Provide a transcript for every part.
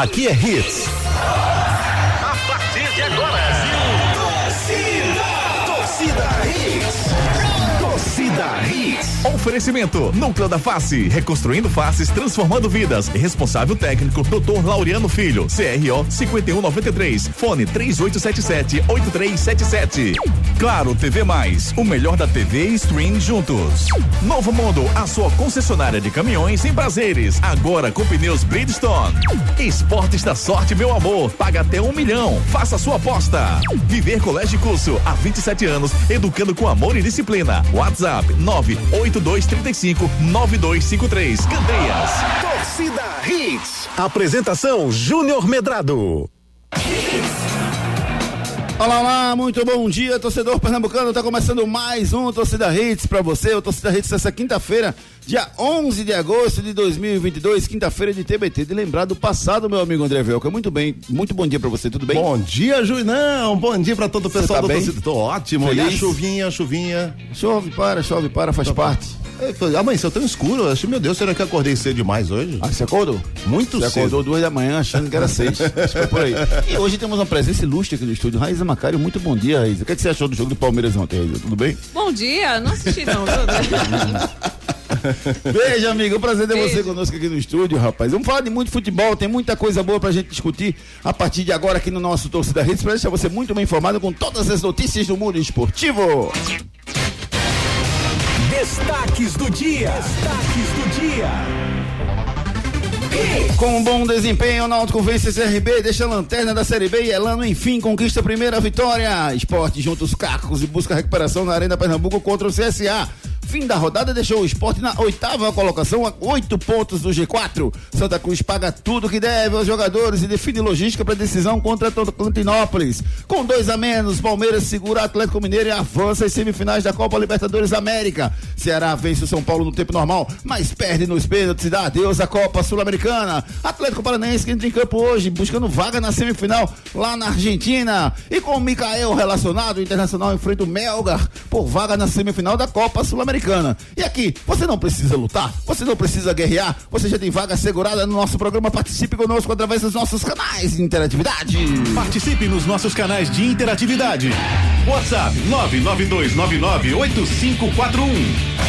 Aqui é Hits. A partir de agora. Torcida, torcida Hits. Oferecimento: Núcleo da Face, reconstruindo faces, transformando vidas. Responsável técnico: Dr. Laureano Filho, CRO 5193, fone 3877-8377. Claro TV Mais, o melhor da TV e stream juntos. Novo Mundo, a sua concessionária de caminhões em prazeres, agora com pneus Bridgestone. Esportes da sorte, meu amor, paga até um milhão. Faça sua aposta. Viver Colégio Curso, há 27 anos, educando com amor e disciplina. WhatsApp 98235 9253. Candeias. Torcida Hits. Apresentação Júnior Medrado. Olá, olá, muito bom dia, torcedor pernambucano. Tá começando mais um Torcida Hits para você. O Torcida Hits essa quinta-feira, dia 11 de agosto de 2022, quinta-feira de TBT. De lembrar do passado, meu amigo André Velca. Muito bem, muito bom dia para você, tudo bem? Bom dia, Juinão. Bom dia para todo o pessoal tá do bem? Tô ótimo. Feliz? E a chuvinha, chuvinha. Chove, para, chove, para, faz parte. É, Amanheceu tão escuro. Eu achei, meu Deus, será que eu acordei cedo demais hoje? Ah, você acordou? Muito Você cedo. acordou duas da manhã achando que era seis. Acho que foi por aí. E hoje temos uma presença ilustre aqui no estúdio. Raíza Macário, muito bom dia, Raíza. O que, é que você achou do jogo do Palmeiras ontem, Raíza? Tudo bem? Bom dia, não assisti não, viu? Beijo, amigo. Um prazer ter Beijo. você conosco aqui no estúdio, rapaz. Vamos falar de muito futebol, tem muita coisa boa pra gente discutir a partir de agora aqui no nosso Torcida Redes, pra deixar você muito bem informado com todas as notícias do mundo esportivo. Destaques do dia. Destaques do dia. Com um bom desempenho, o Náutico vence a CRB, deixa a lanterna da Série B e Elano, enfim, conquista a primeira vitória. Esporte junta os cacos e busca recuperação na Arena Pernambuco contra o CSA. Fim da rodada deixou o esporte na oitava colocação, a oito pontos do G4. Santa Cruz paga tudo que deve aos jogadores e define logística para decisão contra Tocantinópolis. Com dois a menos, Palmeiras segura Atlético Mineiro e avança às semifinais da Copa Libertadores América. Ceará vence o São Paulo no tempo normal, mas perde nos pênaltis e dá adeus à Copa Sul-Americana. Atlético Paranaense que entra em campo hoje, buscando vaga na semifinal lá na Argentina. E com o Mikael relacionado, o Internacional enfrenta o Melgar por vaga na semifinal da Copa Sul-Americana. E aqui, você não precisa lutar, você não precisa guerrear, você já tem vaga assegurada no nosso programa. Participe conosco através dos nossos canais de interatividade. Participe nos nossos canais de interatividade. WhatsApp 992998541.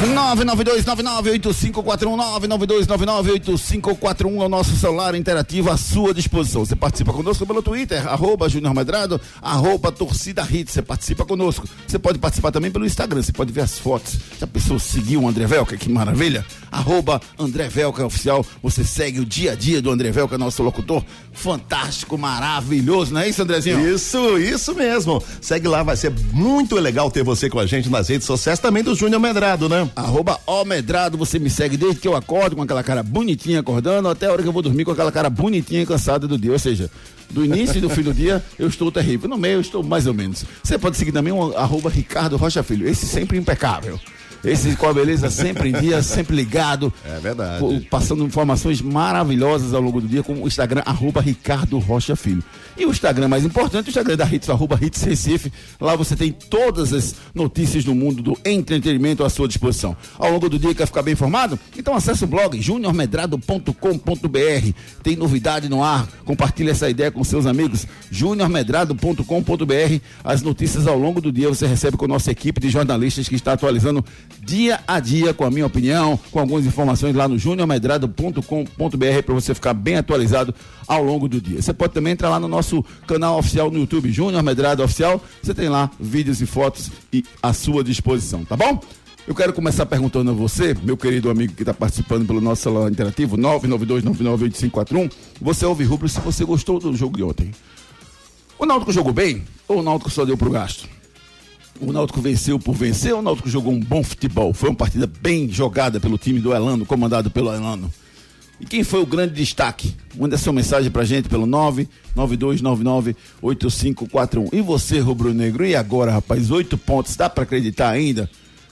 992998541 é o nosso celular interativo à sua disposição. Você participa conosco pelo Twitter, arroba Júnior Medrado, arroba Torcida Hits. Você participa conosco. Você pode participar também pelo Instagram, você pode ver as fotos. Já pensou seguir o André Velca? Que maravilha! Arroba André Velca Oficial. Você segue o dia a dia do André Velca, nosso locutor. Fantástico, maravilhoso, não é isso, Andrezinho? Isso, isso mesmo. Segue lá, vai ser muito legal ter você com a gente nas redes sociais também do Júnior Medrado, né? Arroba Almedrado, você me segue desde que eu acordo com aquela cara bonitinha acordando até a hora que eu vou dormir com aquela cara bonitinha e cansada do dia. Ou seja, do início e do fim do dia eu estou terrível. No meio eu estou mais ou menos. Você pode seguir também o arroba Ricardo Rocha Filho. Esse sempre impecável. Esse com a beleza sempre em dia, sempre ligado. É verdade. Passando informações maravilhosas ao longo do dia com o Instagram, arroba Ricardo Rocha Filho. E o Instagram mais importante, o Instagram da Hits, arroba Hits Recife. Lá você tem todas as notícias do mundo do entretenimento à sua disposição. Ao longo do dia quer ficar bem informado? Então acesse o blog juniormedrado.com.br. Tem novidade no ar. Compartilhe essa ideia com seus amigos. juniormedrado.com.br. As notícias ao longo do dia você recebe com a nossa equipe de jornalistas que está atualizando dia a dia com a minha opinião, com algumas informações lá no juniormedrado.com.br para você ficar bem atualizado ao longo do dia. Você pode também entrar lá no nosso canal oficial no YouTube, Júnior Medrado Oficial. Você tem lá vídeos e fotos e à sua disposição, tá bom? Eu quero começar perguntando a você, meu querido amigo que está participando pelo nosso celular interativo, 992998541. Você ouve rubro se você gostou do jogo de ontem. O Náutico jogou bem ou o Náutico só deu pro gasto? O Náutico venceu por vencer ou o Náutico jogou um bom futebol? Foi uma partida bem jogada pelo time do Elano, comandado pelo Elano. E quem foi o grande destaque? Manda sua mensagem pra gente pelo 992998541. E você, rubro-negro? E agora, rapaz? Oito pontos, dá pra acreditar ainda?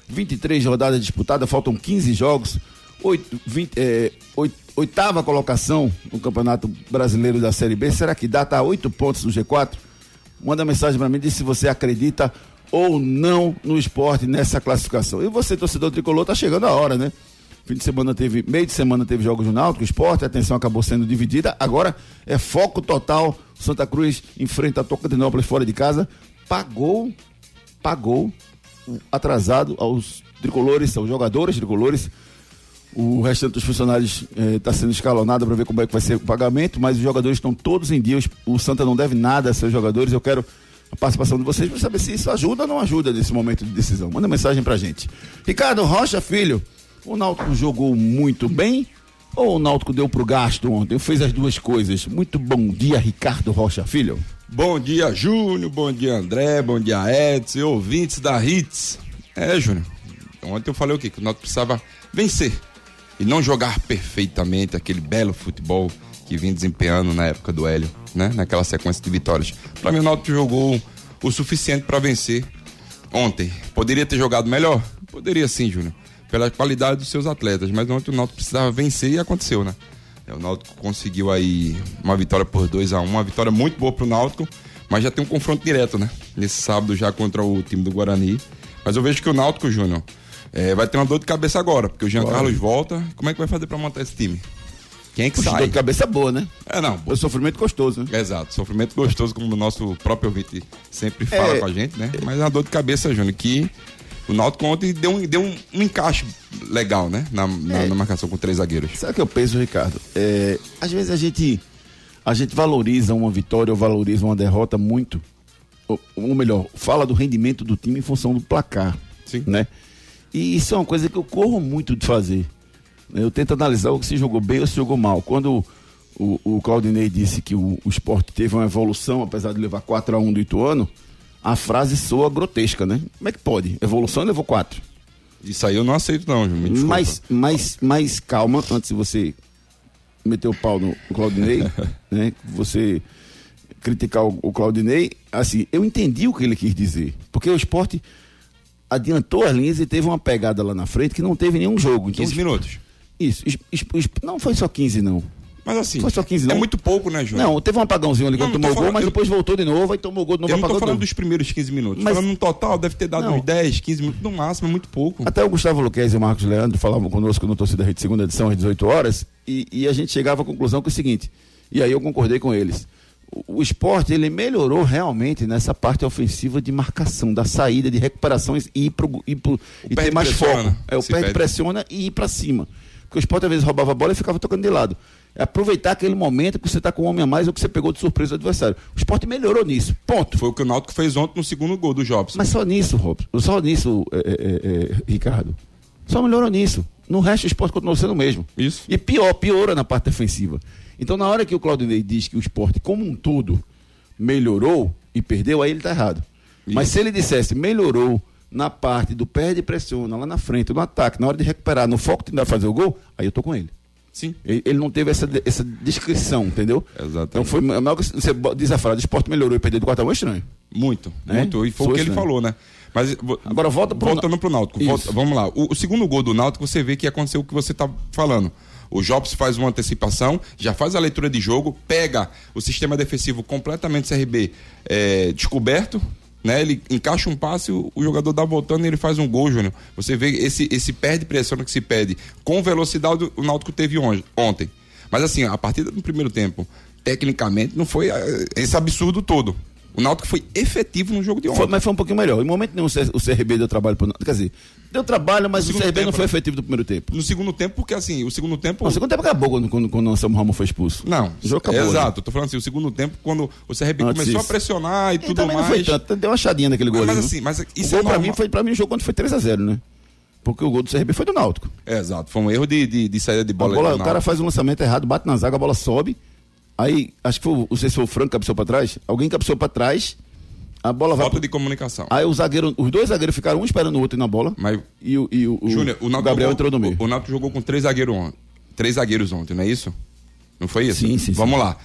23 rodadas disputadas, faltam 15 jogos. Oito, vinte, é, oit- oitava colocação no Campeonato Brasileiro da Série B. Será que dá? Tá oito pontos no G4? Manda mensagem pra mim, diz se você acredita ou não no esporte nessa classificação. E você, torcedor tricolor, tá chegando a hora, né? Fim de semana teve, meio de semana teve jogos do Náutico, esporte, a atenção acabou sendo dividida. Agora é foco total. Santa Cruz enfrenta a Tocantinópolis fora de casa. Pagou, pagou atrasado aos tricolores, aos jogadores tricolores. O restante dos funcionários está sendo escalonado para ver como é que vai ser o pagamento, mas os jogadores estão todos em dia. O Santa não deve nada a seus jogadores. Eu quero a participação de vocês para saber se isso ajuda ou não ajuda nesse momento de decisão. Manda mensagem pra gente. Ricardo Rocha, filho, o Náutico jogou muito bem ou o Náutico deu pro gasto ontem? Fez as duas coisas. Muito bom dia, Ricardo Rocha, filho. Bom dia, Júnior. Bom dia, André. Bom dia, Edson. Ouvintes da Hits. É, Júnior. Ontem eu falei o quê? Que o Náutico precisava vencer e não jogar perfeitamente aquele belo futebol que vinha desempenhando na época do Hélio, né? Naquela sequência de vitórias. Para mim, o Náutico jogou o suficiente para vencer ontem. Poderia ter jogado melhor? Poderia sim, Júnior. Pela qualidade dos seus atletas, mas ontem o Náutico precisava vencer e aconteceu, né? O Náutico conseguiu aí uma vitória por 2 a 1 um, uma vitória muito boa pro Náutico, mas já tem um confronto direto, né? Nesse sábado já contra o time do Guarani. Mas eu vejo que o Náutico, Júnior, é, vai ter uma dor de cabeça agora, porque o Jean Carlos volta. Como é que vai fazer para montar esse time? Quem é que Puxa, sai? dor de cabeça boa, né? É, não. O sofrimento gostoso, né? Exato, sofrimento gostoso, como o nosso próprio ouvinte sempre fala É. com a gente, né? Mas é uma dor de cabeça, Júnior, que o Náutico ontem deu um, deu um, um encaixe legal, né? Na, na, É. na marcação com três zagueiros. Sabe o que eu penso, Ricardo? É, às vezes a gente, a gente valoriza uma vitória ou valoriza uma derrota muito, ou, ou melhor, fala do rendimento do time em função do placar. Sim. Né? E isso é uma coisa que eu corro muito de fazer. Eu tento analisar o que se jogou bem ou se jogou mal. Quando o, o Claudinei disse que o, o esporte teve uma evolução, apesar de levar 4 a 1 do Ituano, a frase soa grotesca, né? Como é que pode? Evolução levou 4. Isso aí eu não aceito, não. Me desculpa. Mas, mas, mas calma, antes de você meter o pau no Claudinei, né? Você criticar o, o Claudinei, assim, eu entendi o que ele quis dizer. Porque o esporte adiantou as linhas e teve uma pegada lá na frente que não teve nenhum jogo. Então, 15 minutos. Isso. es- es- es- Não foi só 15, não. Mas assim, Foi só 15 é não. muito pouco, né, Júnior? Não, teve um apagãozinho ali quando tomou o gol, falando- mas eu- depois voltou de novo, aí tomou o gol de novo, Eu não tô falando novo. dos primeiros 15 minutos. Mas- Falando no total, deve ter dado Não. uns 10, 15 minutos no máximo, é muito pouco. Até o Gustavo Luquez e o Marcos Leandro falavam conosco no Torcida Rede segunda edição, às 18 horas, e, e a gente chegava à conclusão que é o seguinte, e aí eu concordei com eles. O, esporte, ele melhorou realmente nessa parte ofensiva de marcação, da saída, de recuperações e ir pro, ir pro- e ter mais pressiona, foco. É, o perde. pressiona e ir pra cima. Porque o esporte às vezes roubava a bola e ficava tocando de lado. É aproveitar aquele momento que você tá com um homem a mais ou que você pegou de surpresa o adversário. O esporte melhorou nisso. Ponto. Foi o que o Náutico fez ontem no segundo gol do Jobson. Mas só nisso, Robson. Só nisso, é, é, é, é, Ricardo. Só melhorou nisso. No resto, o esporte continuou sendo o mesmo. Isso. E pior, piora na parte defensiva. Então, na hora que o Claudinei diz que o esporte, como um todo, melhorou e perdeu, aí ele está errado. Mas se ele dissesse melhorou na parte do perde e pressiona, lá na frente, no ataque, na hora de recuperar, no foco de tentar fazer o gol, aí eu tô com ele. Sim. Ele, ele não teve essa, essa descrição, entendeu? Exatamente. Então foi a maior que você diz a frase, o esporte melhorou e perdeu do 4 a 1 é estranho. Muito, Né? muito. E foi, Foi o que ele isso, né? falou, né? Mas Agora volta pro voltando pro Náutico. Volta- vamos lá. O, o segundo gol do Náutico, você vê que aconteceu o que você tá falando. O Jobs faz uma antecipação, já faz a leitura de jogo, pega o sistema defensivo completamente CRB é, descoberto, né? Ele encaixa um passe, o, jogador dá voltando e ele faz um gol, Júnior. Você vê esse, esse perde pressão que se pede com velocidade o Náutico teve on- ontem. Mas assim, a partida do primeiro tempo, tecnicamente, não foi eh, esse absurdo todo. O Náutico foi efetivo no jogo de ontem. Foi, mas foi um pouquinho melhor. Em momento nenhum o o CRB deu trabalho pro Quer dizer, deu trabalho, mas o CRB não tempo, foi né? efetivo no primeiro tempo. No segundo tempo, porque assim, o segundo tempo. Não, o segundo tempo acabou quando, quando, quando o Anselmo Ramos foi expulso. Não, o jogo acabou. exato. Eu tô falando assim, o segundo tempo, quando o CRB Antes começou disso. a pressionar e E tudo mais. não foi tanto, deu uma chadinha naquele gol Mas ali. viu? assim, mas o isso gol é pra mim foi pra mim o jogo quando foi 3x0, né? Porque o gol do CRB foi do Náutico. É, exato, foi um erro de, de, de saída de bola. bola, o cara Náutico. faz um lançamento errado, bate na zaga, a bola sobe. Aí, acho que foi, o- não sei se foi o Franco que cabeceou pra trás. Alguém cabeceou pra trás. A bola vai. Falta pro- de comunicação. Aí o zagueiro, os dois zagueiros ficaram um esperando o outro na bola. Mas, E o, e o, Júnior, o Gabriel jogou, entrou no meio. O, o Náutico jogou com três zagueiros ontem. Três zagueiros ontem, não é isso? Não foi isso? Sim, sim, Vamos lá.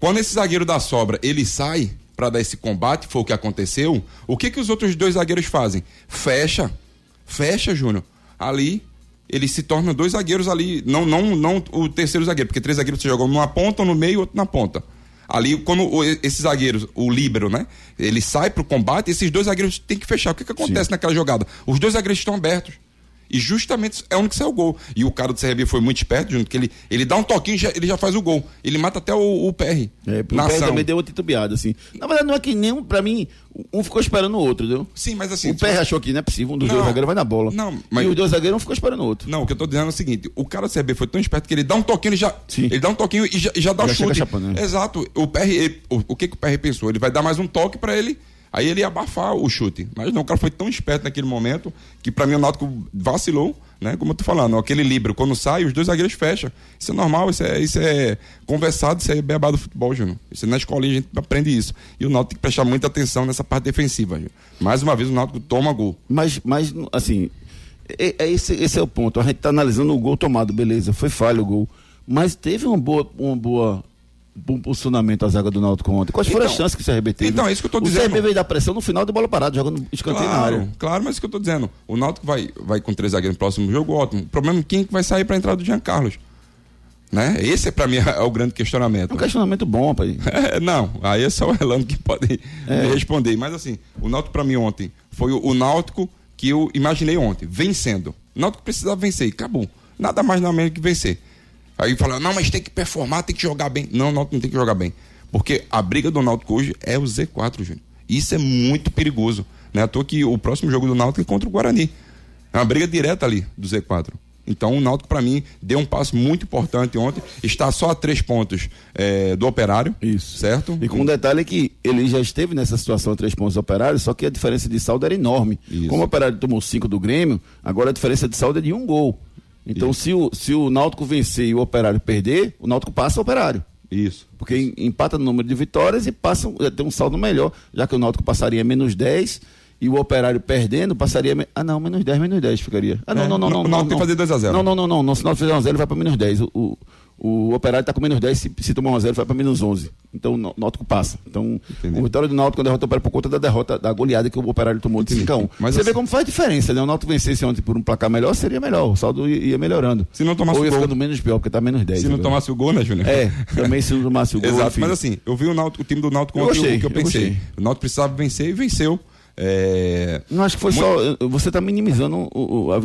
Quando esse zagueiro da sobra, ele sai pra dar esse combate, foi o que aconteceu, o que que os outros dois zagueiros fazem? Fecha. Fecha, Júnior. Ali, eles se tornam dois zagueiros ali, não não não o terceiro zagueiro, porque três zagueiros você jogam numa ponta, um no meio e outro na ponta. Ali, quando esses zagueiros, o líbero, né? Ele sai pro combate, esses dois zagueiros têm que fechar. O que que acontece naquela jogada? Os dois zagueiros estão abertos. E justamente é onde que saiu o gol. E o cara do CRB foi muito esperto, junto que ele, ele dá um toquinho e já, ele já faz o gol. Ele mata até o, o PR. É, o PR também deu uma titubeada, assim. Na verdade, não é que nenhum, pra mim, um ficou esperando o outro, entendeu? Sim, mas assim. o PR achou que não é possível, um dos Não. dois zagueiros vai na bola. Não, mas- E os dois zagueiros um ficou esperando o outro. Não, o que eu tô dizendo é o seguinte: o cara do CRB foi tão esperto que ele dá um toquinho, ele já. Sim. Ele dá um toquinho e já, e já dá Já o chute. chapando, né? Exato. O PR, ele- o, o que, que o PR pensou? Ele vai dar mais um toque pra ele. Aí ele ia abafar o chute. Mas não, o cara foi tão esperto naquele momento que pra mim o Náutico vacilou, né? Como eu tô falando, aquele livro, quando sai, os dois zagueiros fecham. Isso é normal, isso é, isso é conversado, isso é beabá do futebol, Júnior. Isso é na escolinha, a gente aprende isso. E o Náutico tem que prestar muita atenção nessa parte defensiva, Júnior. Mais uma vez o Náutico toma gol. Mas, mas assim, é, é esse, esse é o ponto. A gente tá analisando o gol tomado, beleza, foi falha o gol. Mas teve uma boa, uma boa um posicionamento a zaga do Náutico ontem. Quais foram as Então, chances que o CRB teve? então, é isso que eu tô o dizendo. O CRB veio dar pressão no final de bola parada, jogando escanteio na área. Claro, claro, mas é isso que eu tô dizendo. O Náutico vai, vai com três zagueiros no próximo jogo, ótimo. O problema é quem que vai sair pra entrada do Jean Carlos. Né? Esse é pra mim é o grande questionamento. É um questionamento bom, rapaz. É, não, aí é só o Elano que pode É. responder. Mas assim, o Náutico pra mim ontem foi o, o Náutico que eu imaginei ontem, vencendo. O Náutico precisava vencer acabou. Nada mais nada menos que vencer. Aí fala, não, mas tem que performar, tem que jogar bem. Não, o Náutico não tem que jogar bem. Porque a briga do Náutico hoje é o Z4, Júnior. Isso é muito perigoso. Não é à toa que o próximo jogo do Náutico é contra o Guarani. É uma briga direta ali do Z4. Então o Náutico, pra mim, deu um passo muito importante ontem. Está só a três pontos eh, do operário. Isso. Certo? E com um detalhe que ele já esteve nessa situação a três pontos operários, só que a diferença de saldo era enorme. Isso. Como o operário tomou cinco do Grêmio, agora a diferença de saldo é de um gol. Então, se o, se o Náutico vencer e o operário perder, o Náutico passa o operário. Isso. Porque em- empata no número de vitórias e passa, tem um saldo melhor, já que o Náutico passaria menos 10 e o Operário perdendo passaria. Ah, não, menos 10, menos 10 ficaria. Ah, não, É, não, não, o não. Náutico não, tem que fazer 2 a 0. Não, não, não, não. Se o Náutico fizer 1 a 0 ele vai para menos 10. O, o, o Operário está com menos 10, se, se tomar 1 a 0 vai para menos 11. Então o Náutico passa. Então, Entendi. o vitória do Náutico derrota o Operário por conta da derrota, da goleada que o Operário tomou de Entendi. 5 a 1. Mas Você vê assim- como faz diferença, né? O Náutico vencesse ontem por um placar melhor, seria melhor. O saldo ia, melhorando. Se não tomasse Ou ia gol. ficando menos pior, porque está menos 10. Se não agora. tomasse o gol, né, Júnior? É, também se não tomasse o gol. Exato, mas assim, eu vi o, Náutico, o time do Náutico Eu ontem, o que eu eu pensei. gostei. O Náutico precisava vencer e venceu. É, Não acho que foi Muito- só. Você está minimizando o- a,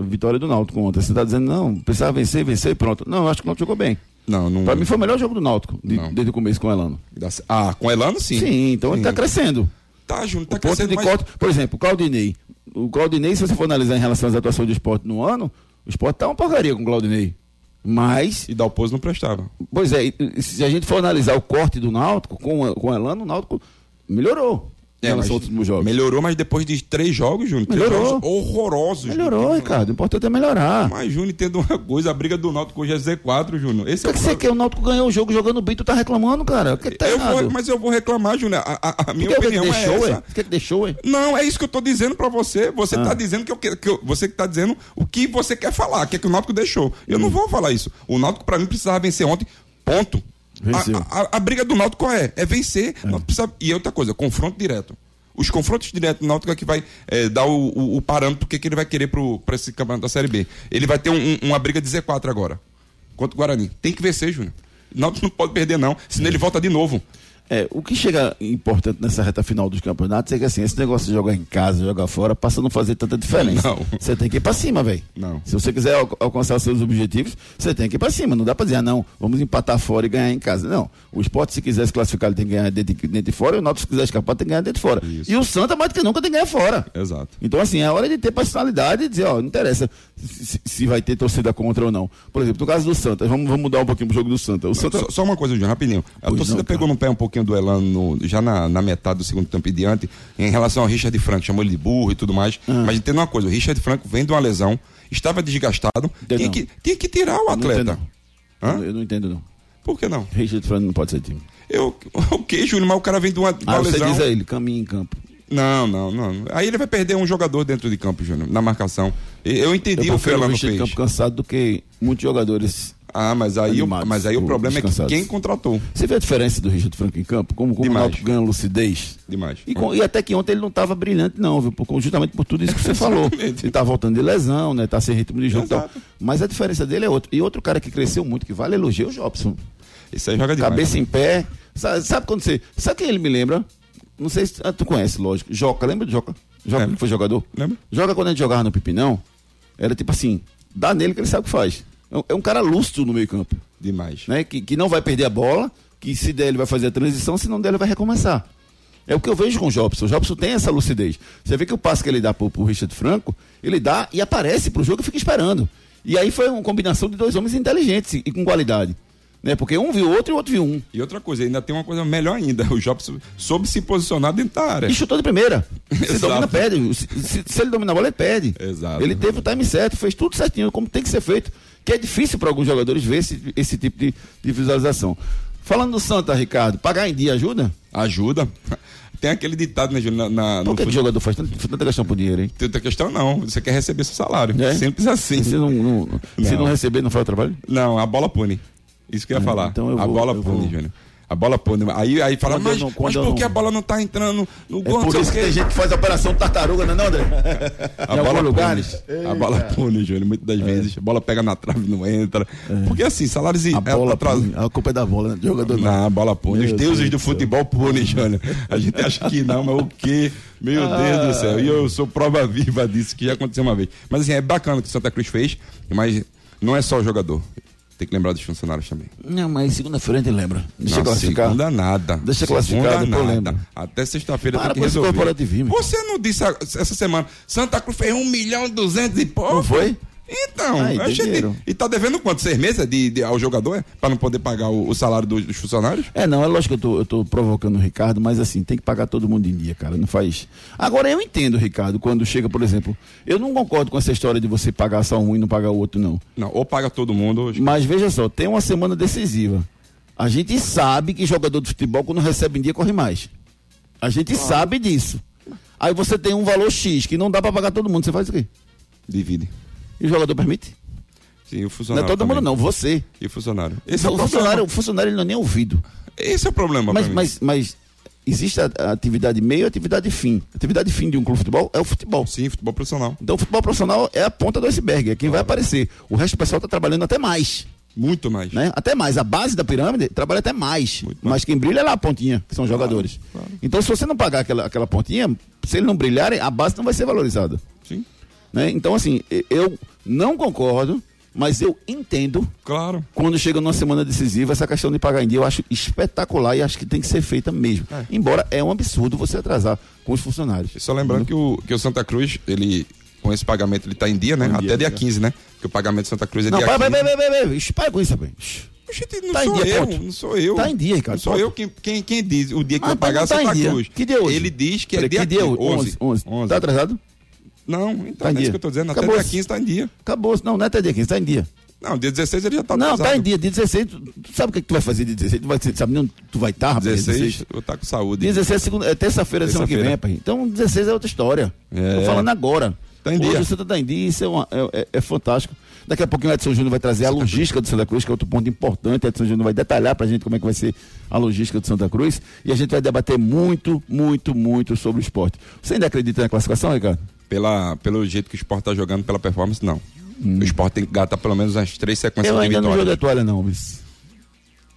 a vitória do Náutico ontem. Você está dizendo, não, precisava vencer, vencer e pronto. Não, eu acho que o Náutico jogou bem. Não, não. Para mim foi o melhor jogo do Náutico, de- desde o começo com o Elano. Ah, com o Elano, sim. Sim, então ele está crescendo. Tá, Júnior, tá o crescendo, de mas- corte, por exemplo, o Claudinei. O Claudinei, se você for analisar em relação às atuações do esporte no ano, o esporte tá uma porcaria com o Claudinei. Mas, E Dalpozo não prestava. pois é, se a gente for analisar o corte do Náutico com, com o Elano, o Náutico melhorou em É, relação aos últimos jogos. Melhorou, mas depois de três jogos, Júnior. três Melhorou. jogos horrorosos. Melhorou, Júnior. Ricardo. O importante é melhorar. Mas, Júnior, tendo uma coisa, a briga do Náutico hoje é Z4, Júnior. Esse O é que, o que você quer? O Náutico ganhou o jogo jogando bem, tu tá reclamando, cara. O que, que tá eu vou, mas eu vou reclamar, Júnior. A, a- a minha o que opinião que deixou, é ué? essa. Quer que deixou, ué? Não, é isso que eu tô dizendo pra você. Você Ah. tá dizendo que eu quero. Que eu- você que tá dizendo o que você quer falar, que é que o Náutico deixou. Eu Hum. não vou falar isso. O Náutico, pra mim, precisava vencer ontem. Ponto. A, a- a briga do Náutico qual é? É vencer. Náutico precisa- E outra coisa, confronto direto. Os confrontos diretos do Náutico é que vai é, dar o, o, o parâmetro que, que ele vai querer pro, pra esse campeonato da Série B. Ele vai ter um- um- uma briga de Z4 agora. Contra o Guarani. Tem que vencer, Júnior. O Náutico não pode perder, não. Senão ele volta de novo. É, o que chega importante nessa reta final dos campeonatos é que assim, esse negócio de jogar em casa, jogar fora, passa a não fazer tanta diferença. Não. Você tem que ir pra cima, velho. Não. Se você quiser al- alcançar os seus objetivos, você tem que ir pra cima. Não dá pra dizer, ah, não, vamos empatar fora e ganhar em casa. Não. O esporte, se quiser se classificar, ele tem que ganhar dentro, de- dentro de fora, e o Náutico, se quiser escapar, tem que ganhar dentro de fora. Isso. E o Santa, mais do que nunca, tem que ganhar fora. Exato. Então, assim, é hora de ter personalidade e dizer, ó, não interessa se, vai ter torcida contra ou não. Por exemplo, no caso do Santa, vamos, vamos mudar um pouquinho pro jogo do Santa. O Santa. Só, só uma coisa, Júnior, rapidinho. A Pois torcida não, pegou no pé um pouquinho do Elano no- já na, na metade do segundo tempo e diante, em relação ao Richard Franco, chamou ele de burro e tudo mais. Ah. Mas entenda uma coisa, o Richard Franco vem de uma lesão, estava desgastado, Entendo tinha não. que, tinha que tirar o não atleta. entendo. Hã? Eu não entendo, não. Por que não? Richard Fernando não pode ser time. Eu, ok, Júnior, mas o cara vem de uma, de uma Ah, você lesão. diz a ele, caminha em campo. Não, não, não. Aí ele vai perder um jogador dentro de campo, Júnior, na marcação. Eu entendi Eu o que o o Elano fez. campo cansado do que muitos jogadores. Ah, mas aí, o, mas aí o problema é que quem contratou. Você vê a diferença do Richard Franco em campo? Como, como o Demais. Náutico ganha lucidez? Demais. E, com- e até que ontem ele não estava brilhante, não, viu? Por- justamente por tudo isso que você falou. Ele tá voltando de lesão, né? Tá sem ritmo de jogo e tal. Mas a diferença dele é outra. E outro cara que cresceu muito, que vale elogio, é o Jobson. Isso aí joga demais. Cabeça em pé. Sabe, sabe quando você. Sabe quem ele me lembra? Não sei se ah, tu conhece, lógico. Joca, lembra de Joca? Joca Lembro. que foi jogador? Lembra? Joga quando a gente jogava no Pipinão. era tipo assim, dá nele que ele sabe o que faz. É um- É um cara lúcido no meio campo, Demais. né? Que, que não vai perder a bola, que se der ele vai fazer a transição, se não der ele vai recomeçar. É o que eu vejo com o Jobson. O Jobson tem essa lucidez. Você vê que o passe que ele dá pro, pro Richard Franco, ele dá e aparece pro jogo e fica esperando. E aí foi uma combinação de dois homens inteligentes e com qualidade. Né? Porque um viu outro e o outro viu um. E outra coisa, ainda tem uma coisa melhor ainda. O Jobson soube se posicionar dentro da área. E chutou de primeira. Se domina, perde. Se, se- se ele domina a bola, ele perde. Exato. Ele teve o time certo, fez tudo certinho, como tem que ser feito. Que é difícil para alguns jogadores ver esse, esse tipo de, de visualização. Falando do Santa, Ricardo, pagar em dia ajuda? Ajuda. Tem aquele ditado, né, Júnior? Na, Por que, o jogador faz tanta, tanta questão por dinheiro, hein? Tem outra questão, não. Você quer receber seu salário. É? Simples assim. Se não, não- se Não. não receber, não faz o trabalho? Não, a bola pune. Isso que eu ia É, falar. então eu a vou- bola eu pune, vou. Júnior. A bola pune. Aí, aí fala, Quando mas, não- mas por que a bola não tá entrando no É gol? não por isso que tem gente que faz a operação tartaruga, não é não, André? A bola pune. lugares. A bola pune, Júnior, muitas das vezes. A bola pega na trave e não entra. Porque assim, salários. A bola, atras- pune. a culpa é da bola, né? Do jogador não. Não, a bola pune. Os deuses Deus do futebol punem, Júnior. A gente acha que não, mas o quê? Meu Deus do céu. E eu sou prova viva disso, que já aconteceu uma vez. Mas assim, é bacana o que o Santa Cruz fez, mas não é só o jogador. Tem que lembrar dos funcionários também. Não, mas segunda-feira a gente lembra. Deixa Não, classificar. segunda nada. Deixa Segunda classificado, depois nada. lembra. Até sexta-feira tem que resolver. Você não disse essa semana, Santa Cruz fez um milhão e duzentos e pouco? Não foi? Então, Ai, eu achei dinheiro. de- e tá devendo quanto? Seis meses de, de- ao jogador, é? Pra não poder pagar o, o salário dos, dos funcionários? É, não, é lógico que eu tô, eu tô provocando o Ricardo, mas assim, tem que pagar todo mundo em dia, cara. Não faz. Agora, eu entendo, Ricardo, quando chega, por exemplo, eu não concordo com essa história de você pagar só um e não pagar o outro, não. Não, ou paga todo mundo. ou- Mas veja só, tem uma semana decisiva. A gente sabe que jogador de futebol, quando recebe em dia, corre mais. A gente sabe disso. Aí você tem um valor X que não dá pra pagar todo mundo. Você faz o quê? Divide. E o jogador permite? Sim, o Não é funcionário. todo mundo, também. não, você. E o funcionário. Esse é o o, problema. funcionário, o funcionário ele não é nem ouvido. Esse é o problema. Mas, mas, mas existe a, atividade meio e a atividade fim. A atividade fim de um clube de futebol é o futebol. Sim, futebol profissional. Então o futebol profissional é a ponta do iceberg, é quem vai aparecer. O resto do pessoal está trabalhando até mais. Muito mais. Né? Até mais. A base da pirâmide trabalha até mais. Mas quem brilha é lá a pontinha, que são os jogadores. claro. Então, se você não pagar aquela, aquela pontinha, se eles não brilharem, a base não vai ser valorizada. Sim, Né? Então, assim, eu não concordo, mas eu entendo claro. quando chega numa semana decisiva, essa questão de pagar em dia eu acho espetacular e acho que tem que ser feita mesmo. Embora é um absurdo você atrasar com os funcionários. E só lembrando que o, que o Santa Cruz, ele, com esse pagamento, ele tá em dia, né? Em Até dia, dia é. 15, né? Porque o pagamento do Santa Cruz é Não, dia para, 15. para, para, para, para, para com isso, rapaz. Oxente, não Tá em sou dia, eu, ponto. não sou eu. Tá em dia, Ricardo, Não sou ponto. eu quem, quem, quem diz o dia que Ah, vai pagar não tá Santa. Cruz. Que dia é hoje? Ele diz que é Peraí, um dia que dia? 15, 11, 11. 11. Tá atrasado? Não, então Tá é dia. isso que eu tô dizendo. Até Acabou. dia 15 tá em dia. Acabou. Não, não é até dia 15, tá em dia. Não, dia 16 ele já tá não, atrasado. tá em dia. Dia 16, tu, tu sabe o que, que tu vai fazer dia 16? Tu vai, sabe nem onde tu vai estar, rapaz? 16, eu estar com saúde. Dia 16 é, segunda, é terça-feira da semana que vem, pai. Então 16 é outra história. É. Tô falando agora. Tá em Hoje dia. o Santa tá em dia, isso é, uma- é- é- é fantástico. Daqui a pouquinho o Edson Júnior vai trazer a logística do Santa Cruz, que é outro ponto importante. O Edson Júnior vai detalhar pra gente como é que vai ser a logística do Santa Cruz. E a gente vai debater muito, muito, muito sobre o esporte. Você ainda acredita na classificação, Ricardo? Pela, pelo jeito que o Sport tá jogando, pela performance, não. O Sport tem que gastar pelo menos umas três sequências Hum. Eu de ainda não jogo a toalha, não, mas.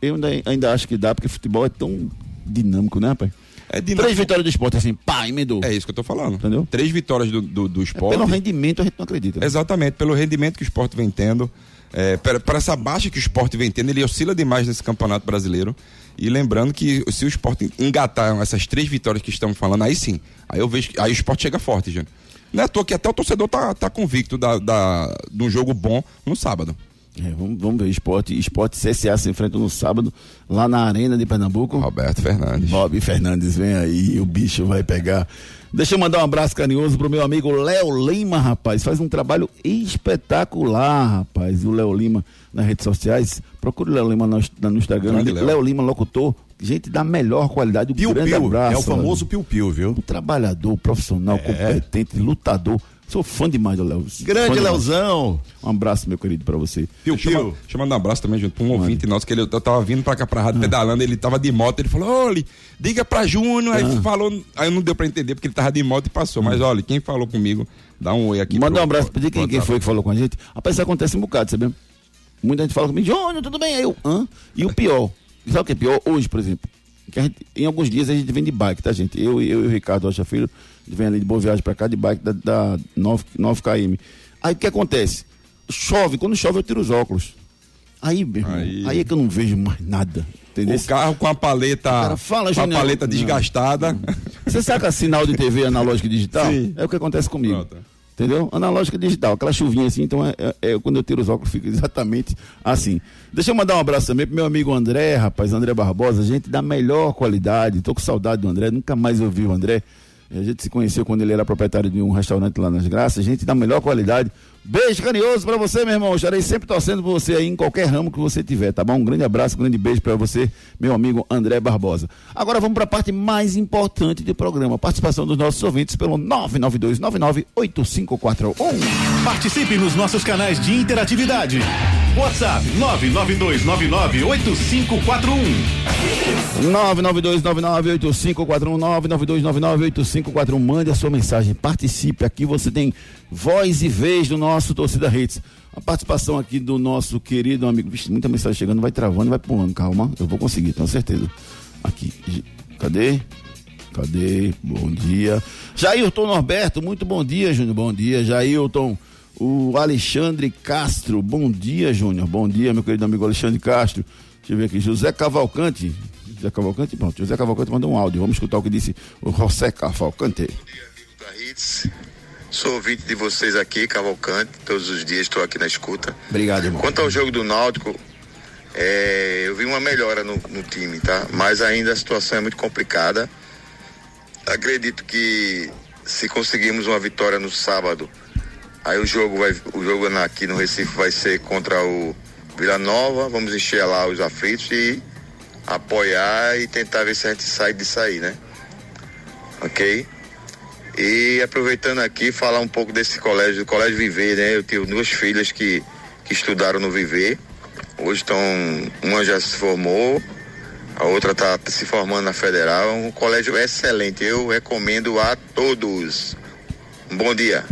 Eu ainda, ainda acho que dá, porque futebol é tão dinâmico, né, rapaz? É dinâmico. Três vitórias do esporte, assim, pá, emendou. É isso que eu tô falando. Entendeu? Três vitórias do, do, do É Sport. Pelo rendimento a gente não acredita. né? Exatamente, pelo rendimento que o esporte vem tendo. É, para, essa baixa que o esporte vem tendo, ele oscila demais nesse campeonato brasileiro. E lembrando que se o esporte engatar essas três vitórias que estamos falando, aí sim. Aí eu vejo que aí o esporte chega forte, gente. Não é à toa que até o torcedor tá, tá convicto da, da, de um jogo bom no sábado. É, vamos, vamos ver, esporte, esporte CSA se enfrentam no sábado, lá na Arena de Pernambuco. Roberto Fernandes. Bob Fernandes vem aí, o bicho vai pegar. Deixa eu mandar um abraço carinhoso pro meu amigo Léo Lima, rapaz. Faz um trabalho espetacular, rapaz. O Léo Lima nas redes sociais. Procure o Léo Lima no, no Instagram. Léo Lima, locutor. Gente da melhor qualidade. Um Piu grande Piu. abraço. É o famoso Léo. Piu Piu, viu? Um trabalhador, profissional, competente, lutador. Sou fã demais do Léo. Grande. Leozão. Um abraço, meu querido, pra você. Piu Deixa eu, ma- Piu. deixa eu mandar um abraço também junto pra um ouvinte nosso, que ele, eu tava vindo pra cá pra Ah. rádio pedalando, ele tava de moto, ele falou, olha, diga pra Júnior, Ah. aí falou, aí não deu pra entender porque ele tava de moto e passou, mas olha, quem falou comigo, dá um oi aqui. Manda pro- um abraço pro quem, quem foi que falou com a gente. Rapaz, isso acontece um bocado, sabe? Muita gente fala comigo, Júnior, tudo bem? Aí eu, hã? E o pior, sabe o que é pior? Hoje, por exemplo, que gente, em alguns dias a gente vem de bike, tá, gente? Eu, eu e o Ricardo Rocha Filho, a gente vem ali de Boa Viagem pra cá de bike da, da 9, 9 km. Aí o que acontece? Chove, quando chove eu tiro os óculos. Aí, meu irmão, Aí- aí, é que eu não vejo mais nada. Entendeu? O carro com a paleta, cara fala, com a paleta Não. desgastada. Você saca sinal de TV analógica e digital? Sim. É o que acontece comigo. Pronto. Entendeu? Analógica digital, aquela chuvinha assim, então é, é- é quando eu tiro os óculos fica exatamente assim. Deixa eu mandar um abraço também pro meu amigo André, rapaz, André Barbosa, gente da melhor qualidade. Tô com saudade do André, nunca mais ouvi o André. A gente se conheceu quando ele era proprietário de um restaurante lá nas Graças, gente da melhor qualidade. Beijo carinhoso pra você, meu irmão. Estarei sempre torcendo por você aí em qualquer ramo que você tiver, tá bom? Um grande abraço, um grande beijo pra você, meu amigo André Barbosa. Agora vamos pra parte mais importante do programa, a participação dos nossos ouvintes pelo 992998541. Participe nos nossos canais de interatividade. WhatsApp 992998541. 992998541 992998541 mande a sua mensagem, participe aqui você tem voz e vez do nosso torcida Redes. A participação aqui do nosso querido amigo, Vixe, muita mensagem chegando, vai travando, vai pulando, calma, eu vou conseguir, tenho certeza. Aqui, cadê? Cadê? Bom dia. Jailton Norberto, muito bom dia, Júnior. Bom dia, Jailton. O Alexandre Castro, bom dia, Júnior. Bom dia, meu querido amigo Alexandre Castro. Deixa eu ver aqui. José Cavalcante. José Cavalcante, pronto. José Cavalcante mandou um áudio. Vamos escutar o que disse o José Cavalcante. da Hits. Sou ouvinte de vocês aqui, Cavalcante. Todos os dias estou aqui na escuta. Obrigado, irmão. Quanto ao jogo do Náutico, é, eu vi uma melhora no, no time, tá? Mas ainda a situação é muito complicada. Acredito que se conseguirmos uma vitória no sábado, aí o jogo vai, o jogo aqui no Recife vai ser contra o Vila Nova. Vamos encher lá os aflitos e apoiar e tentar ver se a gente sai disso aí, né? Ok? E aproveitando aqui, falar um pouco desse colégio, do Colégio Viver, né? Eu tenho duas filhas que, que estudaram no Viver. Hoje estão. Uma já se formou, a outra está se formando na Federal. É um colégio excelente. Eu recomendo a todos. Um bom dia.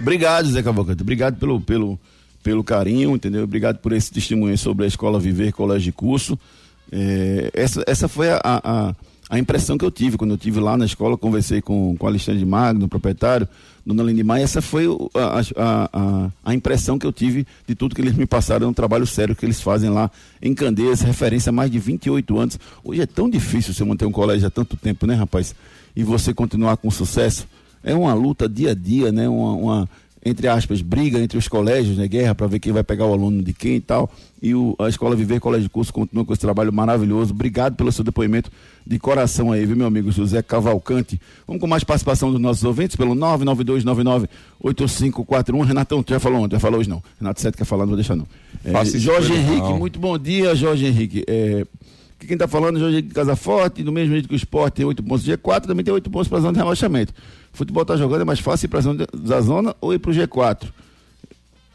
Obrigado, Zé Cavalcante. Obrigado pelo, pelo, pelo carinho, entendeu? Obrigado por esse testemunho sobre a Escola Viver Colégio de Curso. É, essa, essa foi a, a, a impressão que eu tive quando eu tive lá na escola, conversei com, com o Alexandre Magno, proprietário, Dona Lindimar, essa foi a, a, a, a impressão que eu tive de tudo que eles me passaram, é um trabalho sério que eles fazem lá em Candeias, referência há mais de 28 anos. Hoje é tão difícil você manter um colégio há tanto tempo, né, rapaz? E você continuar com sucesso. É uma luta dia a dia, né? Uma, uma, entre aspas, briga entre os colégios, né? Guerra para ver quem vai pegar o aluno de quem e tal. E o, a Escola Viver Colégio de Curso continua com esse trabalho maravilhoso. Obrigado pelo seu depoimento de coração aí, viu, meu amigo José Cavalcante. Vamos com mais participação dos nossos ouvintes pelo 992998541. Renatão, tu já falou ontem, já falou hoje não. Renato Sete quer falar, não vou deixar não. É, Jorge Henrique, não. muito bom dia, Jorge Henrique. É, quem está falando é Jorge Henrique Casa Forte, do mesmo jeito que o esporte tem 8 pontos do G4, também tem 8 pontos para a zona de rebaixamento. Futebol está jogando, é mais fácil ir para a zona da zona ou ir para o G4.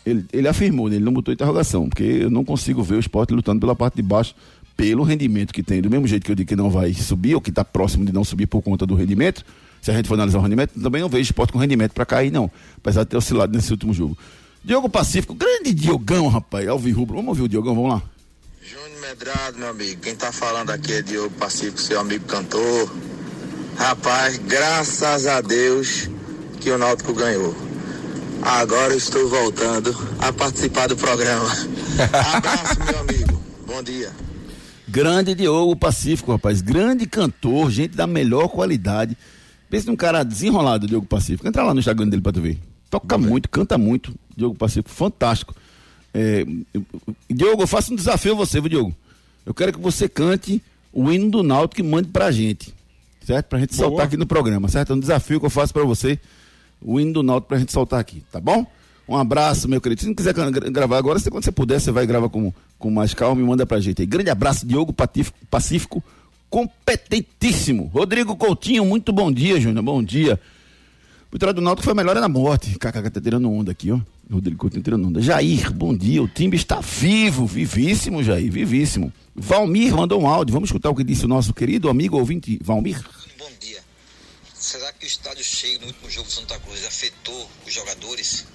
Ele, ele afirmou, né? ele não botou interrogação, porque eu não consigo ver o esporte lutando pela parte de baixo pelo rendimento que tem. Do mesmo jeito que eu digo que não vai subir, ou que está próximo de não subir por conta do rendimento, se a gente for analisar o rendimento, também não vejo esporte com rendimento para cair, não. Apesar de ter oscilado nesse último jogo. Diogo Pacífico, grande Diogão, rapaz, Alvirrubro. Vamos ouvir o Diogão, vamos lá. Júnior Medrado, meu amigo. Quem tá falando aqui é Diogo Pacífico, seu amigo cantor. Rapaz, graças a Deus que o Náutico ganhou. Agora eu estou voltando a participar do programa. Abraço, meu amigo. Bom dia. Grande Diogo Pacífico, rapaz. Grande cantor, gente da melhor qualidade. Pensa num cara desenrolado, Diogo Pacífico. Entra lá no Instagram dele pra tu ver. Toca muito, canta muito. Diogo Pacífico, fantástico. É, eu- Diogo, eu faço um desafio a você, viu, Diogo? Eu quero que você cante o hino do Náutico e mande pra gente. Certo? Pra gente Boa. soltar aqui no programa, certo? É um desafio que eu faço pra você. O hino do Náutico pra gente soltar aqui, tá bom? Um abraço, meu querido. Se não quiser gra- gravar agora, você, quando você puder, você vai gravar com, com mais calma e manda pra gente aí. Grande abraço, Diogo Patífico- Pacífico, competentíssimo. Rodrigo Coutinho, muito bom dia, Júnior. Bom dia. O vitória do Náutico foi a melhor é na morte. Cacá tá tirando onda aqui, ó. Rodrigo Coutinho tirando onda. Jair, bom dia. O time está vivo, vivíssimo, Jair, vivíssimo. Valmir mandou um áudio. Vamos escutar o que disse o nosso querido amigo ouvinte Valmir. Bom dia. Será que o estádio cheio no último jogo do Santa Cruz afetou os jogadores?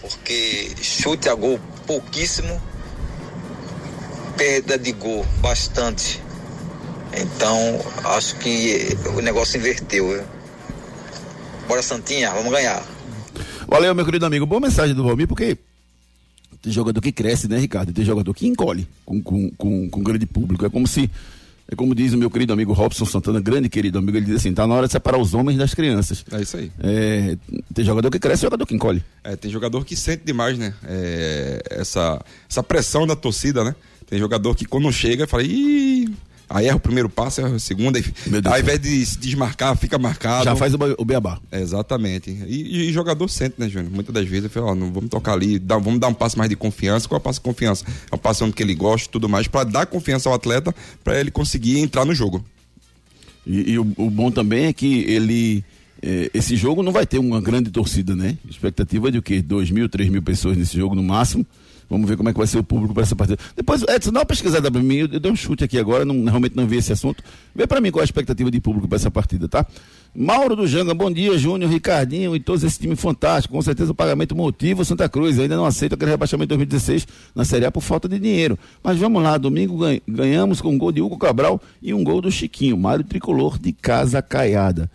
Porque chute a gol pouquíssimo, perda de gol bastante. Então, acho que o negócio inverteu. Bora Santinha, vamos ganhar. Valeu, meu querido amigo. Boa mensagem do Valmir, porque tem jogador que cresce, né, Ricardo? Tem jogador que encolhe com, com, com, com grande público. É como se. É como diz o meu querido amigo Robson Santana, grande querido amigo, ele diz assim: tá na hora de separar os homens das crianças. É isso aí. É, tem jogador que cresce e jogador que encolhe. É, tem jogador que sente demais, né? É, essa, essa pressão da torcida, né? Tem jogador que quando chega fala, ih, aí erra o primeiro passo, erra o segundo, aí, ao invés de se desmarcar, fica marcado. Já faz o, o beabá. É, Exatamente. E, e jogador sente, né, Júnior? Muitas das vezes eu falo, ó, não vamos tocar ali, dá- vamos dar um passo mais de confiança. Qual é o passo de confiança? É um passo que ele gosta e tudo mais, para dar confiança ao atleta, para ele conseguir entrar no jogo. E, e o, o bom também é que ele. eh, esse jogo não vai ter uma grande torcida, né? Expectativa de o quê? 2 mil, 3 mil pessoas nesse jogo no máximo. Vamos ver como é que vai ser o público para essa partida. Depois, Edson, dá uma pesquisada para mim. Eu, eu dei um chute aqui agora, não, realmente não vi esse assunto. Vê para mim qual é a expectativa de público para essa partida, tá? Mauro do Janga, bom dia, Júnior, Ricardinho e todos esse time fantástico. Com certeza o pagamento motiva o Santa Cruz. Ainda não aceita aquele rebaixamento de 2016 na Série A por falta de dinheiro. Mas vamos lá, domingo ganha- ganhamos com um gol de Hugo Cabral e um gol do Chiquinho, Mário Tricolor de Casa Caiada.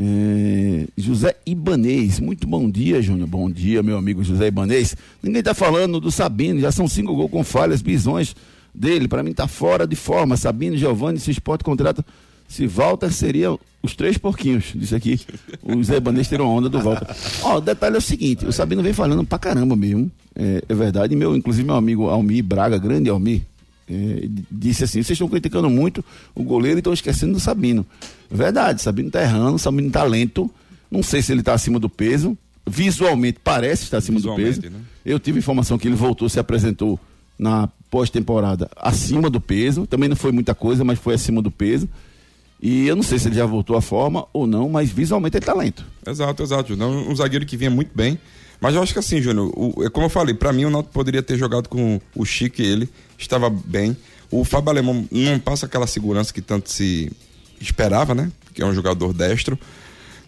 É, José Ibanês, muito bom dia, Júnior. Bom dia, meu amigo José Ibanês. Ninguém tá falando do Sabino, já são cinco gols com falhas, bisões dele. Para mim tá fora de forma. Sabino, Giovanni, se esporte contrata. Se Walter seria os três porquinhos, disse aqui. O Zé Ibanês tirou onda do Walter. Ó, o detalhe é o seguinte: o Sabino vem falando pra caramba mesmo. É, é verdade. Meu, inclusive, meu amigo Almir Braga, grande Almir, é, disse assim: vocês estão criticando muito o goleiro e estão esquecendo do Sabino. Verdade, Sabino tá errando, Sabino tá lento. Não sei se ele tá acima do peso. Visualmente parece estar acima do peso. né? Eu tive informação que ele voltou, se apresentou na pós-temporada acima do peso. Também não foi muita coisa, mas foi acima do peso. E eu não sei se ele já voltou à forma ou não, mas visualmente ele tá lento. Exato, exato. Um zagueiro que vinha muito bem. Mas eu acho que assim, Júnior, o- é como eu falei, pra mim o Náutico poderia ter jogado com o Chico e ele, estava bem. O Fábio Alemão não passa aquela segurança que tanto se esperava, né? Que é um jogador destro.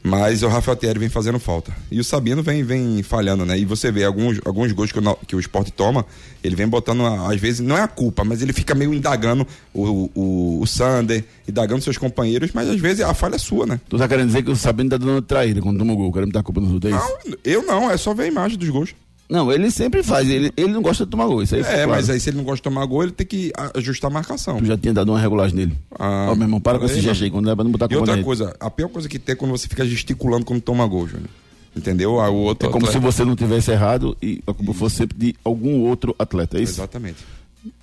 Mas o Rafael Thierry vem fazendo falta. E o Sabino vem, vem falhando, né? E você vê alguns, alguns gols que o, que o esporte toma, ele vem botando, às vezes, não é a culpa, mas ele fica meio indagando o, o, o Sander, indagando seus companheiros, mas às vezes a falha é sua, né? Tu tá querendo dizer que o Sabino tá dando traíra quando toma o gol, querendo me dar culpa nos outros, é? Não, eu não, é só ver a imagem dos gols. Não, ele sempre faz, ele, ele não gosta de tomar gol, isso aí fica É, claro. mas aí se ele não gosta de tomar gol, ele tem que ajustar a marcação. Tu já tinha dado uma regulagem nele. Ah, Ó, meu irmão, para com esse gesto aí, quando é pra não botar E outra coisa, a pior coisa que tem é quando você fica gesticulando quando toma gol, Júnior. Entendeu? Ah, o outro É como se atleta- você não tivesse errado e a culpa fosse sempre de algum outro atleta, é isso? Exatamente.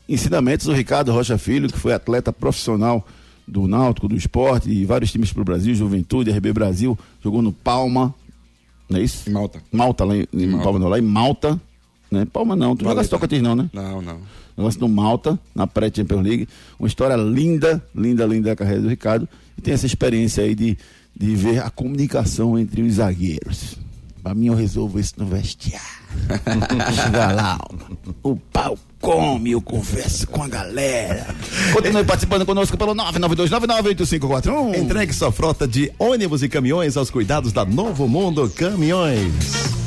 Ensinamentos do Ricardo Rocha Filho, que foi atleta profissional do Náutico, do esporte, e vários times pro Brasil, Juventude, RB Brasil, jogou no Palma, não é isso? Em Malta. Malta, lá em, em Malta. Palma não, lá em Malta, né? Palma não, tu Valeta. jogasse Tocantins não, né? Não, não. Negócio do Malta, na pré-Champions League. Uma história linda, linda, linda da carreira do Ricardo. E tem essa experiência aí de, de ver a comunicação entre os zagueiros. Pra mim, eu resolvo isso no vestiário. Lá, o pau come, eu converso com a galera. Continue participando conosco pelo 992998541. Entregue sua frota de ônibus e caminhões aos cuidados da Novo Mundo Caminhões.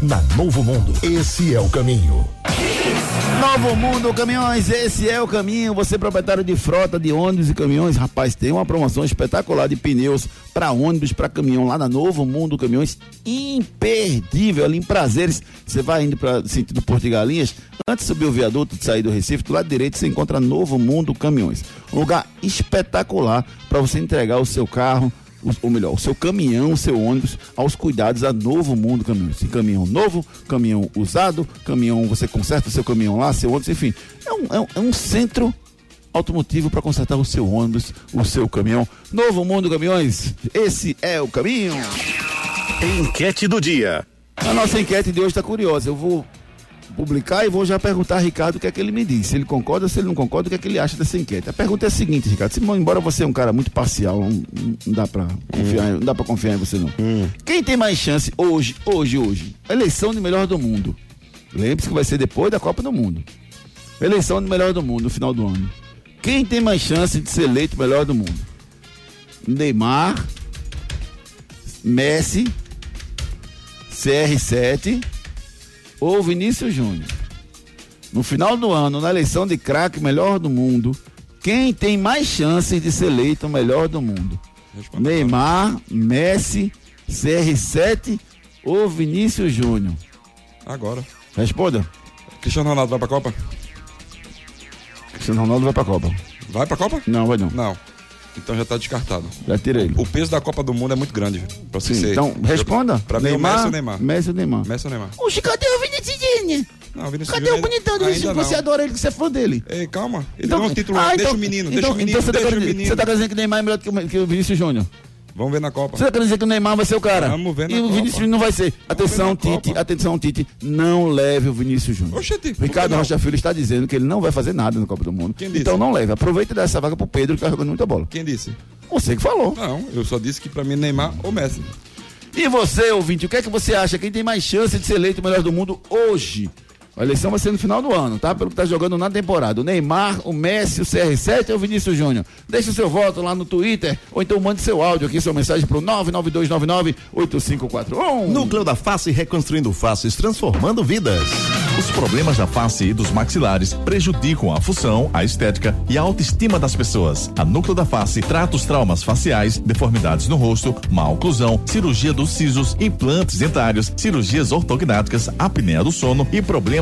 Na Novo Mundo, esse é o caminho. Novo Mundo Caminhões, esse é o caminho. Você proprietário de frota de ônibus e caminhões, rapaz, tem uma promoção espetacular de pneus para ônibus, para caminhão lá na Novo Mundo Caminhões, imperdível ali em Prazeres. Você vai indo para sentido Porto de Galinhas, antes de subir o viaduto, de sair do Recife, do lado direito você encontra Novo Mundo Caminhões. Um lugar espetacular para você entregar o seu carro ou melhor, o seu caminhão, o seu ônibus, aos cuidados da Novo Mundo Caminhões. Caminhão novo, caminhão usado, caminhão, você conserta o seu caminhão lá, seu ônibus, enfim. É um, é um, é um centro automotivo para consertar o seu ônibus, o seu caminhão. Novo Mundo Caminhões, esse é o caminho. Enquete do dia. A nossa enquete de hoje está curiosa. Eu vou publicar e vou já perguntar a Ricardo o que é que ele me diz. Se ele concorda, se ele não concorda, o que é que ele acha dessa enquete. A pergunta é a seguinte, Ricardo. Se, embora você é um cara muito parcial, não, não dá pra confiar, não dá pra confiar em você não. Quem tem mais chance hoje, hoje, hoje? Eleição de melhor do mundo. Lembre-se que vai ser depois da Copa do Mundo. Eleição de melhor do mundo no final do ano. Quem tem mais chance de ser eleito melhor do mundo? Neymar, Messi, CR7 ou Vinícius Júnior. No final do ano, na eleição de craque melhor do mundo, quem tem mais chances de ser eleito o melhor do mundo? Neymar, Messi, CR7 ou Vinícius Júnior? Agora. Responda. Cristiano Ronaldo vai pra Copa? Cristiano Ronaldo vai pra Copa. Vai pra Copa? Não, vai não. Não. Então já tá descartado. Já tirei ele. O peso da Copa do Mundo é muito grande? Pra você Sim, ser. então, responda. Pra mim, o Messi ou o Neymar? Messi ou Neymar? Messi ou Neymar? Oxe, cadê o Vinícius Júnior? Não, o Vinícius Cadê o bonitão do não. Você adora ele, que você é fã dele. Ei, calma. Ele Então- ganhou um título. Ah, deixa então- o menino, então- deixa o menino, Então você tá, deixa o menino. você tá dizer que o Neymar é melhor que o, que o Vinícius Júnior? Vamos ver na Copa. Você tá querendo dizer que o Neymar vai ser o cara? Vamos ver na E o Copa. Vinícius Júnior não vai ser. Atenção, Tite, Copa. atenção, Tite. Não leve o Vinícius Júnior. Oxente, Ricardo? Rocha Filho está dizendo que ele não vai fazer nada na Copa do Mundo. Quem disse? Então não leve. Aproveita e dá essa vaga pro Pedro, que tá jogando muita bola. Quem disse? Você que falou. Não, eu só disse que pra mim Neymar ou Messi. E você, ouvinte, o que é que você acha? Quem tem mais chance de ser eleito o melhor do mundo hoje? A eleição vai ser no final do ano, tá? Pelo que tá jogando na temporada. O Neymar, o Messi, o CR7 ou o Vinícius Júnior? Deixe o seu voto lá no Twitter ou então mande seu áudio aqui, sua mensagem pro 992998541. Núcleo da Face reconstruindo faces, transformando vidas. Os problemas da face e dos maxilares prejudicam a função, a estética e a autoestima das pessoas. A Núcleo da Face trata os traumas faciais, deformidades no rosto, má oclusão, cirurgia dos sisos, implantes dentários, cirurgias ortognáticas, apneia do sono e problemas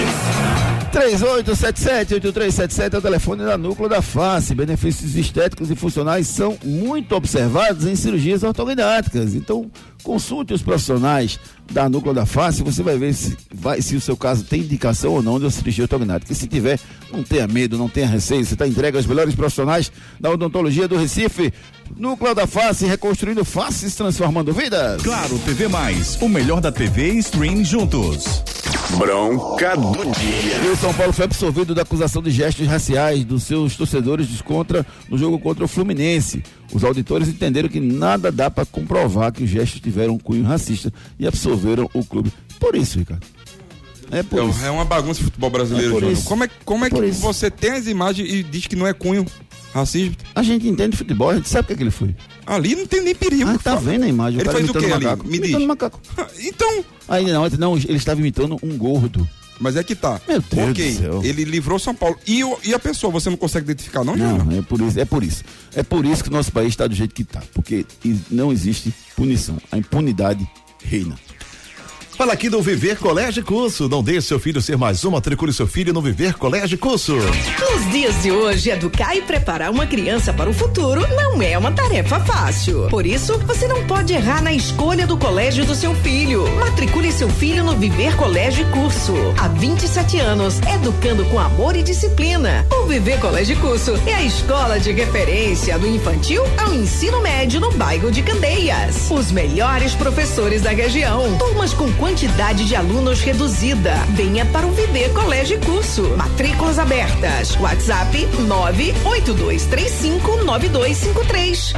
3877-8377 é o telefone da Núcleo da Face. Benefícios estéticos e funcionais são muito observados em cirurgias ortognáticas. Então, consulte os profissionais da Núcleo da Face. Você vai ver se, vai, se o seu caso tem indicação ou não de uma cirurgia ortognática. E se tiver, não tenha medo, não tenha receio. Você está entregue aos melhores profissionais da odontologia do Recife. Núcleo da Face, reconstruindo faces, transformando vidas. Claro, TV Mais, o melhor da TV e stream juntos. Bronca do dia. E o São Paulo foi absolvido da acusação de gestos raciais dos seus torcedores contra, no jogo contra o Fluminense. Os auditores entenderam que nada dá para comprovar que os gestos tiveram um cunho racista e absolveram o clube. Por isso, Ricardo. É por isso. É, é uma bagunça o futebol brasileiro, É. Como é, como é Por que isso. você tem as imagens e diz que não é cunho racismo? A gente entende futebol, a gente sabe o que, é que ele foi. Ali não tem nem perigo. Ah, tá Fala. vendo a imagem? Ele fez o quê ali? Me Imitando diz. macaco. Então, Aí não, não, ele estava imitando um gordo. mas é que tá. Meu Deus ok, do céu. ele livrou São Paulo. E, e a pessoa, você não consegue identificar, não, Júnior? Não, é por isso, é por isso. É por isso que o nosso país está do jeito que está. Porque não existe punição. A impunidade reina. Fala aqui do Viver Colégio Curso. Não deixe seu filho ser mais um, matricule seu filho no Viver Colégio Curso. Nos dias de hoje, educar e preparar uma criança para o futuro não é uma tarefa fácil. Por isso, você não pode errar na escolha do colégio do seu filho. Matricule seu filho no Viver Colégio Curso. Há 27 anos, educando com amor e disciplina. O Viver Colégio Curso é a escola de referência do infantil ao ensino médio no bairro de Candeias. Os melhores professores da região. Turmas com quantidade de alunos reduzida. Venha para o Viver Colégio e Curso. Matrículas abertas. WhatsApp 982359253.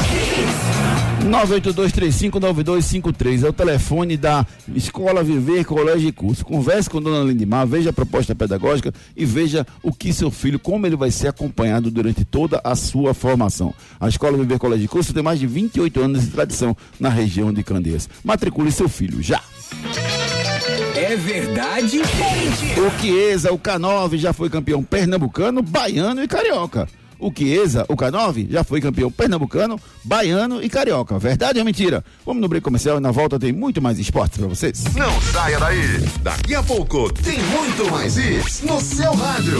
982359253 é o telefone da Escola Viver Colégio e Curso. Converse com Dona Lindimar, veja a proposta pedagógica e veja o que seu filho, como ele vai ser acompanhado durante toda a sua formação. A Escola Viver Colégio e Curso tem mais de 28 anos de tradição na região de Candeias. Matricule seu filho já. É verdade ou mentira? O Chiesa, o K9 já foi campeão pernambucano, baiano e carioca. O Chiesa, o K9, já foi campeão pernambucano, baiano e carioca. Verdade ou mentira? Vamos no break comercial e na volta tem muito mais esportes pra vocês. Não saia daí. Daqui a pouco tem muito mais isso no seu rádio.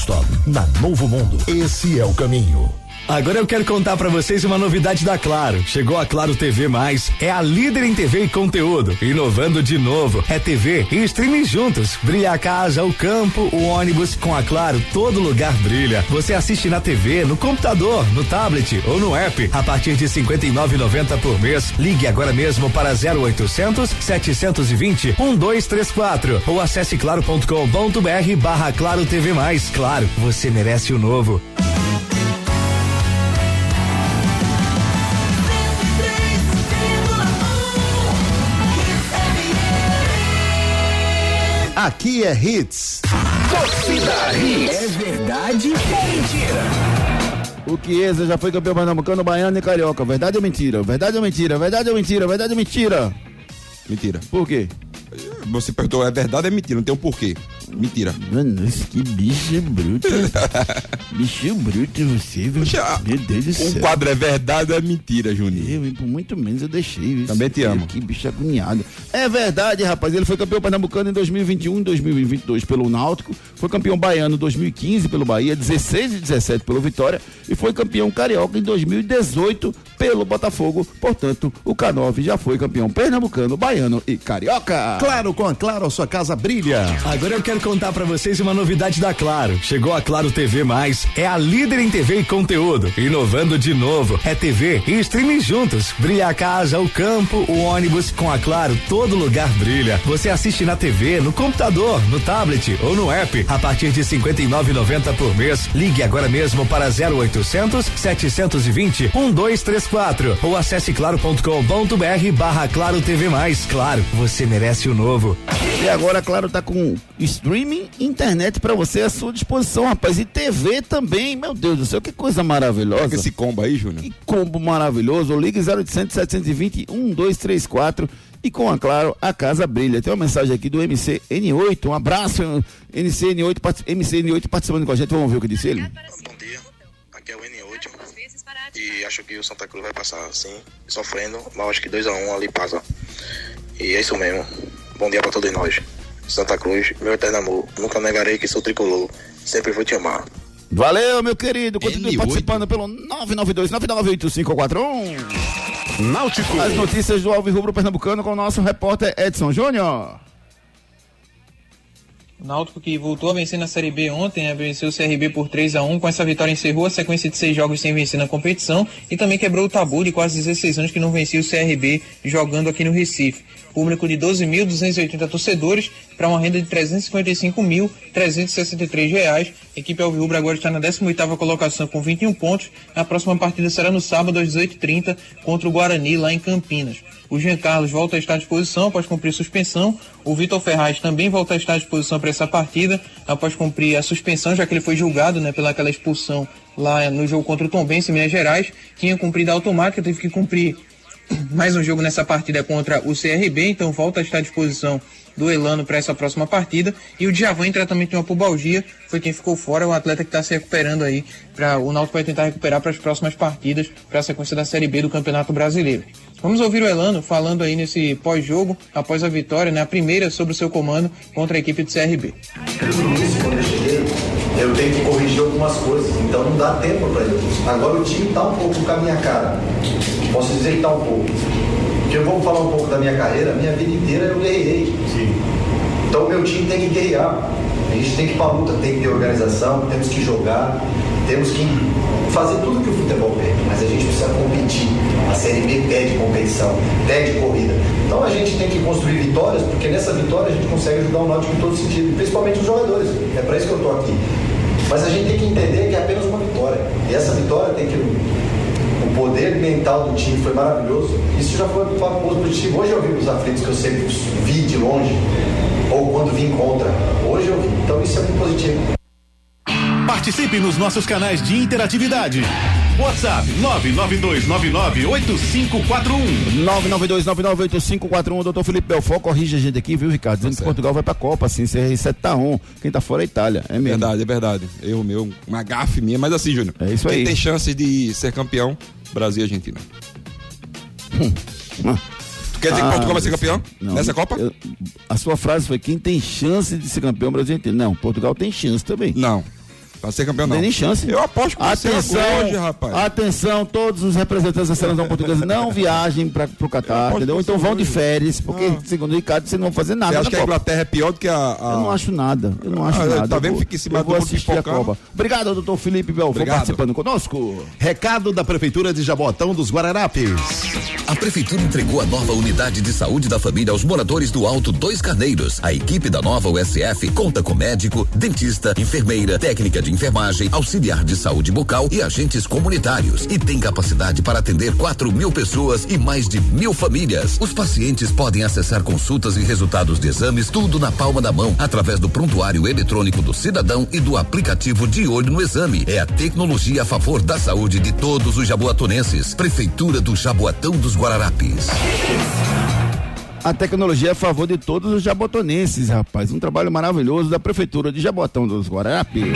na Novo Mundo. Esse é o caminho. Agora eu quero contar para vocês uma novidade da Claro. Chegou a Claro TV Mais, é a líder em TV e conteúdo, inovando de novo. É TV e streaming juntos. Brilha a casa, o campo, o ônibus. Com a Claro, todo lugar brilha. Você assiste na TV, no computador, no tablet ou no app a partir de 59,90 por mês. Ligue agora mesmo para 0800 720 1234 ou acesse claro.com.br barra Claro TV Mais. Claro, você merece o novo. Aqui é Hits. Torcida Hits. É verdade ou mentira? O Chiesa já foi campeão pernambucano, baiano e carioca. Verdade ou mentira? Verdade ou mentira? Verdade ou mentira? Verdade ou mentira? Mentira. Por quê? Você perguntou, é verdade ou é mentira? Não tem um porquê. Mentira. Mano, esse que bicho bruto. bicho bruto você, viu? Meu Deus do Um céu. quadro é verdade ou é mentira, Juninho? Eu, por muito menos eu deixei. Viu? Também te amo. Que bicho agoniado. É verdade, rapaz. Ele foi campeão pernambucano em 2021 e 2022 pelo Náutico. Foi campeão baiano em 2015 pelo Bahia, 16 e 17 pelo Vitória. E foi campeão carioca em 2018 pelo Botafogo. Portanto, o K9 já foi campeão pernambucano, baiano e carioca. Claro, com a Claro, a sua casa brilha. Agora eu quero contar para vocês uma novidade da Claro. Chegou a Claro TV Mais, é a líder em TV e conteúdo, inovando de novo. É TV e streaming juntos. Brilha a casa, o campo, o ônibus. Com a Claro, todo lugar brilha. Você assiste na TV, no computador, no tablet ou no app a partir de 59,90 por mês. Ligue agora mesmo para 0800 720 1234 ou acesse claro.com.br barra Claro TV Mais. Claro, você merece o novo. E agora, claro, tá com streaming, internet pra você à sua disposição, rapaz. E TV também, meu Deus do céu, que coisa maravilhosa. Pega esse combo aí, Júnior. Que combo maravilhoso. Ligue 0800 720 1234 E com a Claro, a casa brilha. Tem uma mensagem aqui do MCN8. Um abraço, MCN8, part- MCN8 participando com a gente. Vamos ver o que disse ele. Bom dia, aqui é o N8 e acho que o Santa Cruz vai passar assim, sofrendo, mas acho que 2x1 ali passa. E é isso mesmo. Bom dia pra todos nós. Santa Cruz, meu eterno amor, nunca negarei que sou tricolor, sempre vou te amar. Valeu, meu querido. Continue N8. participando pelo 992-998541. Náutico. As notícias do Alves Rubro Pernambucano com o nosso repórter Edson Júnior. O Náutico que voltou a vencer na Série B ontem, né, venceu o CRB por 3 a 1 Com essa vitória encerrou a sequência de seis jogos sem vencer na competição e também quebrou o tabu de quase 16 anos que não vencia o CRB jogando aqui no Recife. Público de 12.280 torcedores para uma renda de 355.363 reais. A equipe Alvirrubra agora está na 18ª colocação com 21 pontos. A próxima partida será no sábado às 18h30 contra o Guarani lá em Campinas. O Jean Carlos volta a estar à disposição após cumprir suspensão. O Vitor Ferraz também volta a estar à disposição para essa partida após cumprir a suspensão, já que ele foi julgado né, pelaquela expulsão lá no jogo contra o Tombense em Minas Gerais. Tinha cumprido a automática, teve que cumprir mais um jogo nessa partida contra o CRB, então volta a estar à disposição do Elano para essa próxima partida. E o Djavan em tratamento de uma pubalgia foi quem ficou fora, o atleta que está se recuperando aí. Pra, o Náutico vai tentar recuperar para as próximas partidas, para a sequência da Série B do Campeonato Brasileiro. Vamos ouvir o Elano falando aí nesse pós-jogo, após a vitória, né, a primeira sobre o seu comando contra a equipe do CRB. Eu tenho que corrigir algumas coisas, então não dá tempo para ele. Agora o time está um pouco com a minha cara. Posso dizer que está um pouco. Porque eu vou falar um pouco da minha carreira, minha vida inteira eu guerrei. Então o meu time tem que guerrear. A gente tem que ir para luta, tem que ter organização, temos que jogar, temos que fazer tudo que o futebol pede, mas a gente precisa competir. A Série B pede competição, pede corrida. Então a gente tem que construir vitórias, porque nessa vitória a gente consegue ajudar o Náutico em todo sentido, principalmente os jogadores. É para isso que eu estou aqui. Mas a gente tem que entender que é apenas uma vitória. E essa vitória tem que. O poder mental do time foi maravilhoso. Isso já foi um fato positivo. Hoje eu vi os aflitos que eu sempre vi de longe, ou quando vim contra. Hoje eu vi. Então isso é muito positivo. Participe nos nossos canais de interatividade. WhatsApp 992998541. 992998541. Doutor Felipe Belfort corrige a gente aqui, viu, Ricardo? Dizendo que Portugal vai pra Copa, assim, CR7 tá on. Quem tá fora é a Itália. É mesmo. Verdade, é verdade. Erro meu, uma gafe minha, mas assim, Júnior. É isso quem aí. tem chance de ser campeão, Brasil e Argentina. Tu quer dizer que Portugal vai ser campeão não, nessa Copa? eu- a sua frase foi: quem tem chance de ser campeão Brasil inteiro. Não, Portugal tem chance também. Não. Pra ser campeão, Não não. tem nem chance. Eu aposto que Atenção, hoje, rapaz. atenção, todos os representantes da seleção portuguesa não viajem para pro Catar, entendeu? Então vão de férias, porque segundo o Ricardo, vocês não vão fazer nada Você acha na que a. Inglaterra é pior do que a. a- Eu não acho nada, eu não acho Ah, nada. tá Eu vendo? Fica em cima eu vou do assistir a. Copa. Obrigado, doutor Felipe Obrigado. participando conosco. Recado da Prefeitura de Jabotão dos Guararapes. A Prefeitura entregou a nova unidade de saúde da família aos moradores do Alto Dois Carneiros. A equipe da nova USF conta com médico, dentista, enfermeira, técnica de enfermagem, auxiliar de saúde bucal e agentes comunitários. E tem capacidade para atender 4 mil pessoas e mais de mil famílias. Os pacientes podem acessar consultas e resultados de exames, tudo na palma da mão, através do prontuário eletrônico do cidadão e do aplicativo de olho no exame. É a tecnologia a favor da saúde de todos os jaboatonenses. Prefeitura do Jaboatão dos Guararapes. A tecnologia é a favor de todos os jabotonenses, rapaz. Um trabalho maravilhoso da Prefeitura de Jabotão dos Guararapes.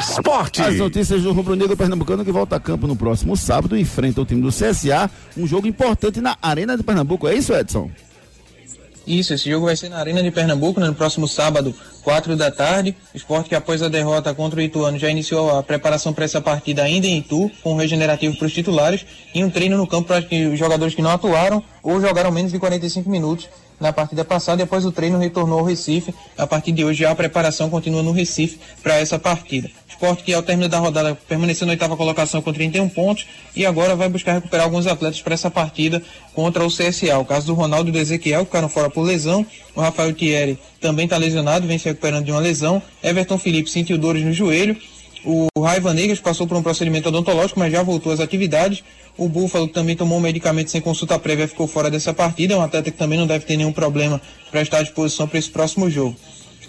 Esporte. As notícias do Rubro Negro Pernambucano que volta a campo no próximo sábado enfrenta o time do CSA, um jogo importante na Arena de Pernambuco. É isso, Edson? Isso, esse jogo vai ser na Arena de Pernambuco, né, no próximo sábado, 4 da tarde. Esporte que após a derrota contra o Ituano já iniciou a preparação para essa partida ainda em Itu, com um regenerativo para os titulares e um treino no campo para os jogadores que não atuaram ou jogaram menos de 45 minutos na partida passada após o treino retornou ao Recife. A partir de hoje já a preparação continua no Recife para essa partida. Esporte que ao término da rodada permaneceu na oitava colocação com 31 pontos e agora vai buscar recuperar alguns atletas para essa partida contra o CSA. O caso do Ronaldo e do Ezequiel que ficaram fora por lesão. O Rafael Thierry também está lesionado, vem se recuperando de uma lesão. Everton Felipe sentiu dores no joelho. O Raiva Negras passou por um procedimento odontológico, mas já voltou às atividades. O Búfalo também tomou um medicamento sem consulta prévia ficou fora dessa partida. É um atleta que também não deve ter nenhum problema para estar à disposição para esse próximo jogo.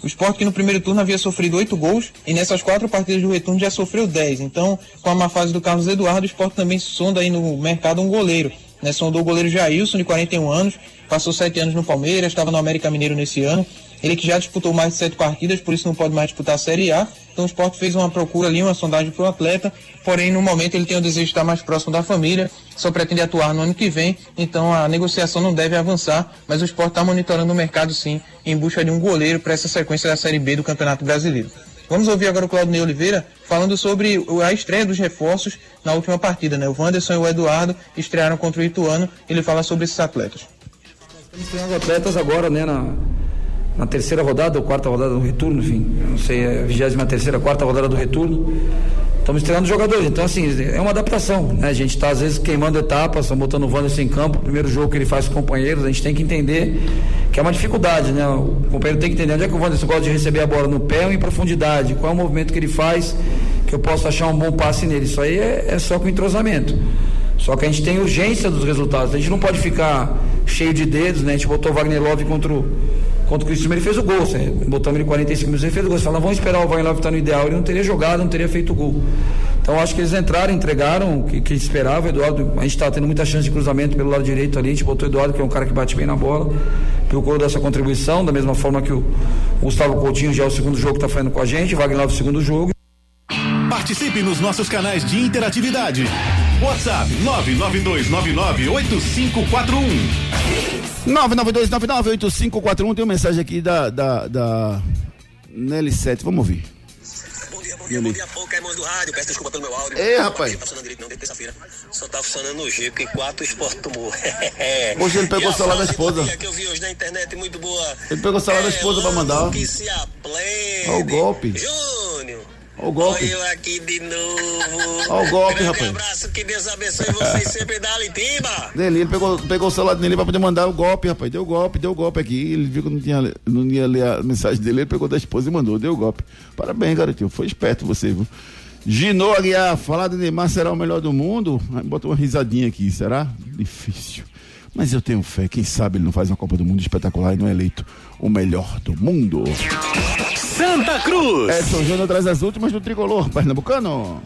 O Sport que no primeiro turno havia sofrido oito gols e nessas quatro partidas do retorno já sofreu 10. Então, com a má fase do Carlos Eduardo, o Sport também sonda aí no mercado um goleiro. né? Sondou o goleiro Jailson, de 41 anos, passou sete anos no Palmeiras, estava no América Mineiro nesse ano. Ele que já disputou mais de sete partidas, por isso não pode mais disputar a Série A. Então o esporte fez uma procura ali, uma sondagem para o atleta, porém no momento ele tem o desejo de estar mais próximo da família, só pretende atuar no ano que vem, então a negociação não deve avançar, mas o esporte está monitorando o mercado sim, em busca de um goleiro para essa sequência da Série B do Campeonato Brasileiro. Vamos ouvir agora o Claudinei Oliveira falando sobre a estreia dos reforços na última partida, né? O Wanderson e o Eduardo estrearam contra o Ituano, ele fala sobre esses atletas. Estamos treinando atletas agora, né, na, na terceira rodada ou quarta rodada do retorno, enfim, não sei, é a vigésima terceira, quarta rodada do retorno. Estamos treinando jogadores, então assim, é uma adaptação, né? A gente está às vezes queimando etapas, estamos botando o Wanderson em campo, o primeiro jogo que ele faz com companheiros, a gente tem que entender que é uma dificuldade, né? O companheiro tem que entender onde é que o Wanderson gosta de receber a bola no pé ou em profundidade, qual é o movimento que ele faz que eu posso achar um bom passe nele. Isso aí é, é só com entrosamento. Só que a gente tem urgência dos resultados. A gente não pode ficar cheio de dedos, né? A gente botou o Wagner Love contra o, contra o Cristiano, ele fez o gol. Botamos ele 45 minutos, ele fez o gol. Você fala, vamos esperar o Love estar no ideal. Ele não teria jogado, não teria feito o gol. Então acho que eles entraram, entregaram o que, que esperava. Eduardo, a gente está tendo muita chance de cruzamento pelo lado direito ali. A gente botou o Eduardo, que é um cara que bate bem na bola. Procurou dessa contribuição, da mesma forma que o Gustavo Coutinho já é o segundo jogo que está fazendo com a gente, Wagner Love o segundo jogo. Participe nos nossos canais de interatividade. WhatsApp 992998541. 992998541 tem uma mensagem aqui da da, da Nelly 7, vamos ouvir. Bom dia, pouco, irmãos do rádio. Peço desculpa pelo meu áudio. Ei, rapaz. Não tá funcionando direito não, desde terça-feira. Só tá funcionando G, porque quatro esporte tomou. Hoje ele pegou o celular da esposa. que eu vi hoje na internet, muito boa. Ele pegou o celular da esposa pra mandar. Que se. Olha o golpe. Júnior. Olha o golpe. Olha eu aqui de novo. Olha o golpe, Grande rapaz. abraço, que Deus abençoe vocês sempre da Litimba. Dele, ele pegou, pegou o celular dele pra poder mandar o golpe, rapaz. Deu golpe, deu golpe aqui. Ele viu que não, tinha, não ia ler a mensagem dele, ele pegou da esposa e mandou, deu golpe. Parabéns, garotinho. Foi esperto você, viu? Ginô Aguiar, falar de Neymar será o melhor do mundo? Botou uma risadinha aqui, será? Difícil. Mas eu tenho fé, quem sabe ele não faz uma Copa do Mundo espetacular e não é eleito o melhor do mundo. Santa Cruz. Edson Júnior traz as últimas do tricolor, pernambucano.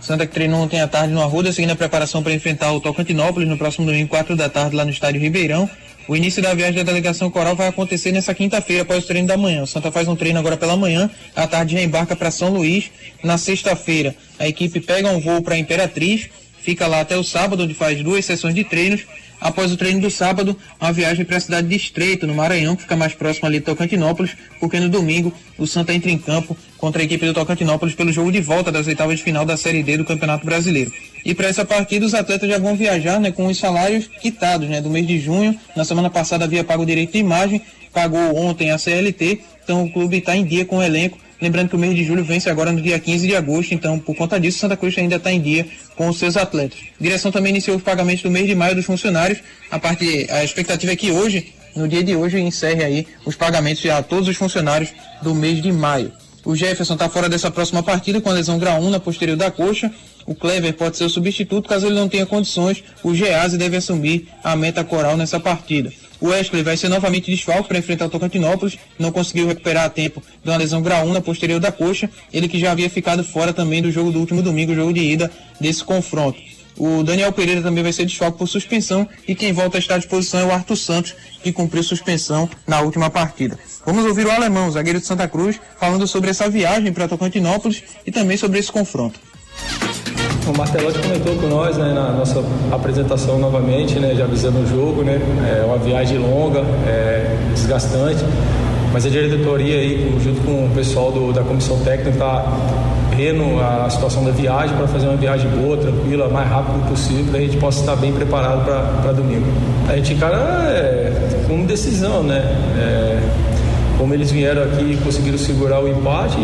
Santa que treinou ontem à tarde no Arruda, seguindo a preparação para enfrentar o Tocantinópolis no próximo domingo, 4 da tarde, lá no estádio Ribeirão. O início da viagem da delegação coral vai acontecer nessa quinta-feira, após o treino da manhã. O Santa faz um treino agora pela manhã, à tarde já embarca para São Luís. Na sexta-feira, a equipe pega um voo para Imperatriz, fica lá até o sábado, onde faz duas sessões de treinos. Após o treino do sábado, uma viagem para a cidade de Estreito, no Maranhão, que fica mais próximo ali de Tocantinópolis, porque no domingo o Santa entra em campo contra a equipe do Tocantinópolis pelo jogo de volta das oitavas de final da Série D do Campeonato Brasileiro. E para essa partida, os atletas já vão viajar né, com os salários quitados né, do mês de junho. Na semana passada havia pago o direito de imagem, pagou ontem a CLT, então o clube está em dia com o elenco. Lembrando que o mês de julho vence agora no dia 15 de agosto, então por conta disso, Santa Cruz ainda está em dia com os seus atletas. A direção também iniciou os pagamentos do mês de maio dos funcionários. A, parte, a expectativa é que hoje, no dia de hoje, encerre aí os pagamentos a todos os funcionários do mês de maio. O Jefferson está fora dessa próxima partida com a lesão grau 1 na posterior da coxa. O Clever pode ser o substituto caso ele não tenha condições. O Gease deve assumir a meta coral nessa partida. O Wesley vai ser novamente desfalque para enfrentar o Tocantinópolis. Não conseguiu recuperar a tempo de uma lesão grau 1 na posterior da coxa. Ele que já havia ficado fora também do jogo do último domingo, jogo de ida desse confronto. O Daniel Pereira também vai ser desfalque por suspensão e quem volta a estar à disposição é o Arthur Santos, que cumpriu suspensão na última partida. Vamos ouvir o alemão, zagueiro de Santa Cruz, falando sobre essa viagem para Tocantinópolis e também sobre esse confronto. O Martelotti comentou com nós né, na nossa apresentação novamente, né, já avisando o jogo, né, é uma viagem longa, é, desgastante, mas a diretoria aí, junto com o pessoal do, da comissão técnica, está vendo a situação da viagem para fazer uma viagem boa, tranquila, mais rápido possível, para a gente possa estar bem preparado para domingo. A gente encara é, como decisão, né? É, como eles vieram aqui e conseguiram segurar o empate,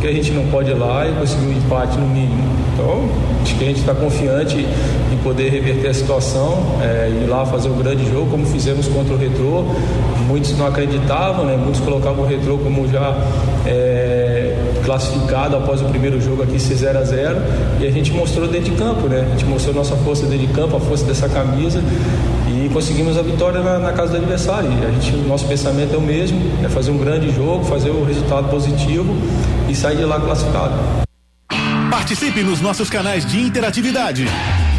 que a gente não pode ir lá e conseguir um empate no mínimo. Então, acho que a gente está confiante em poder reverter a situação, é, ir lá fazer um grande jogo, como fizemos contra o Retrô. Muitos não acreditavam, né? muitos colocavam o Retrô como já é, classificado após o primeiro jogo aqui ser 0 a 0 e a gente mostrou dentro de campo, né? A gente mostrou nossa força dentro de campo, a força dessa camisa e conseguimos a vitória na, na casa do adversário. A gente, o nosso pensamento é o mesmo, é fazer um grande jogo, fazer o resultado positivo e sair de lá classificado. Participe nos nossos canais de interatividade.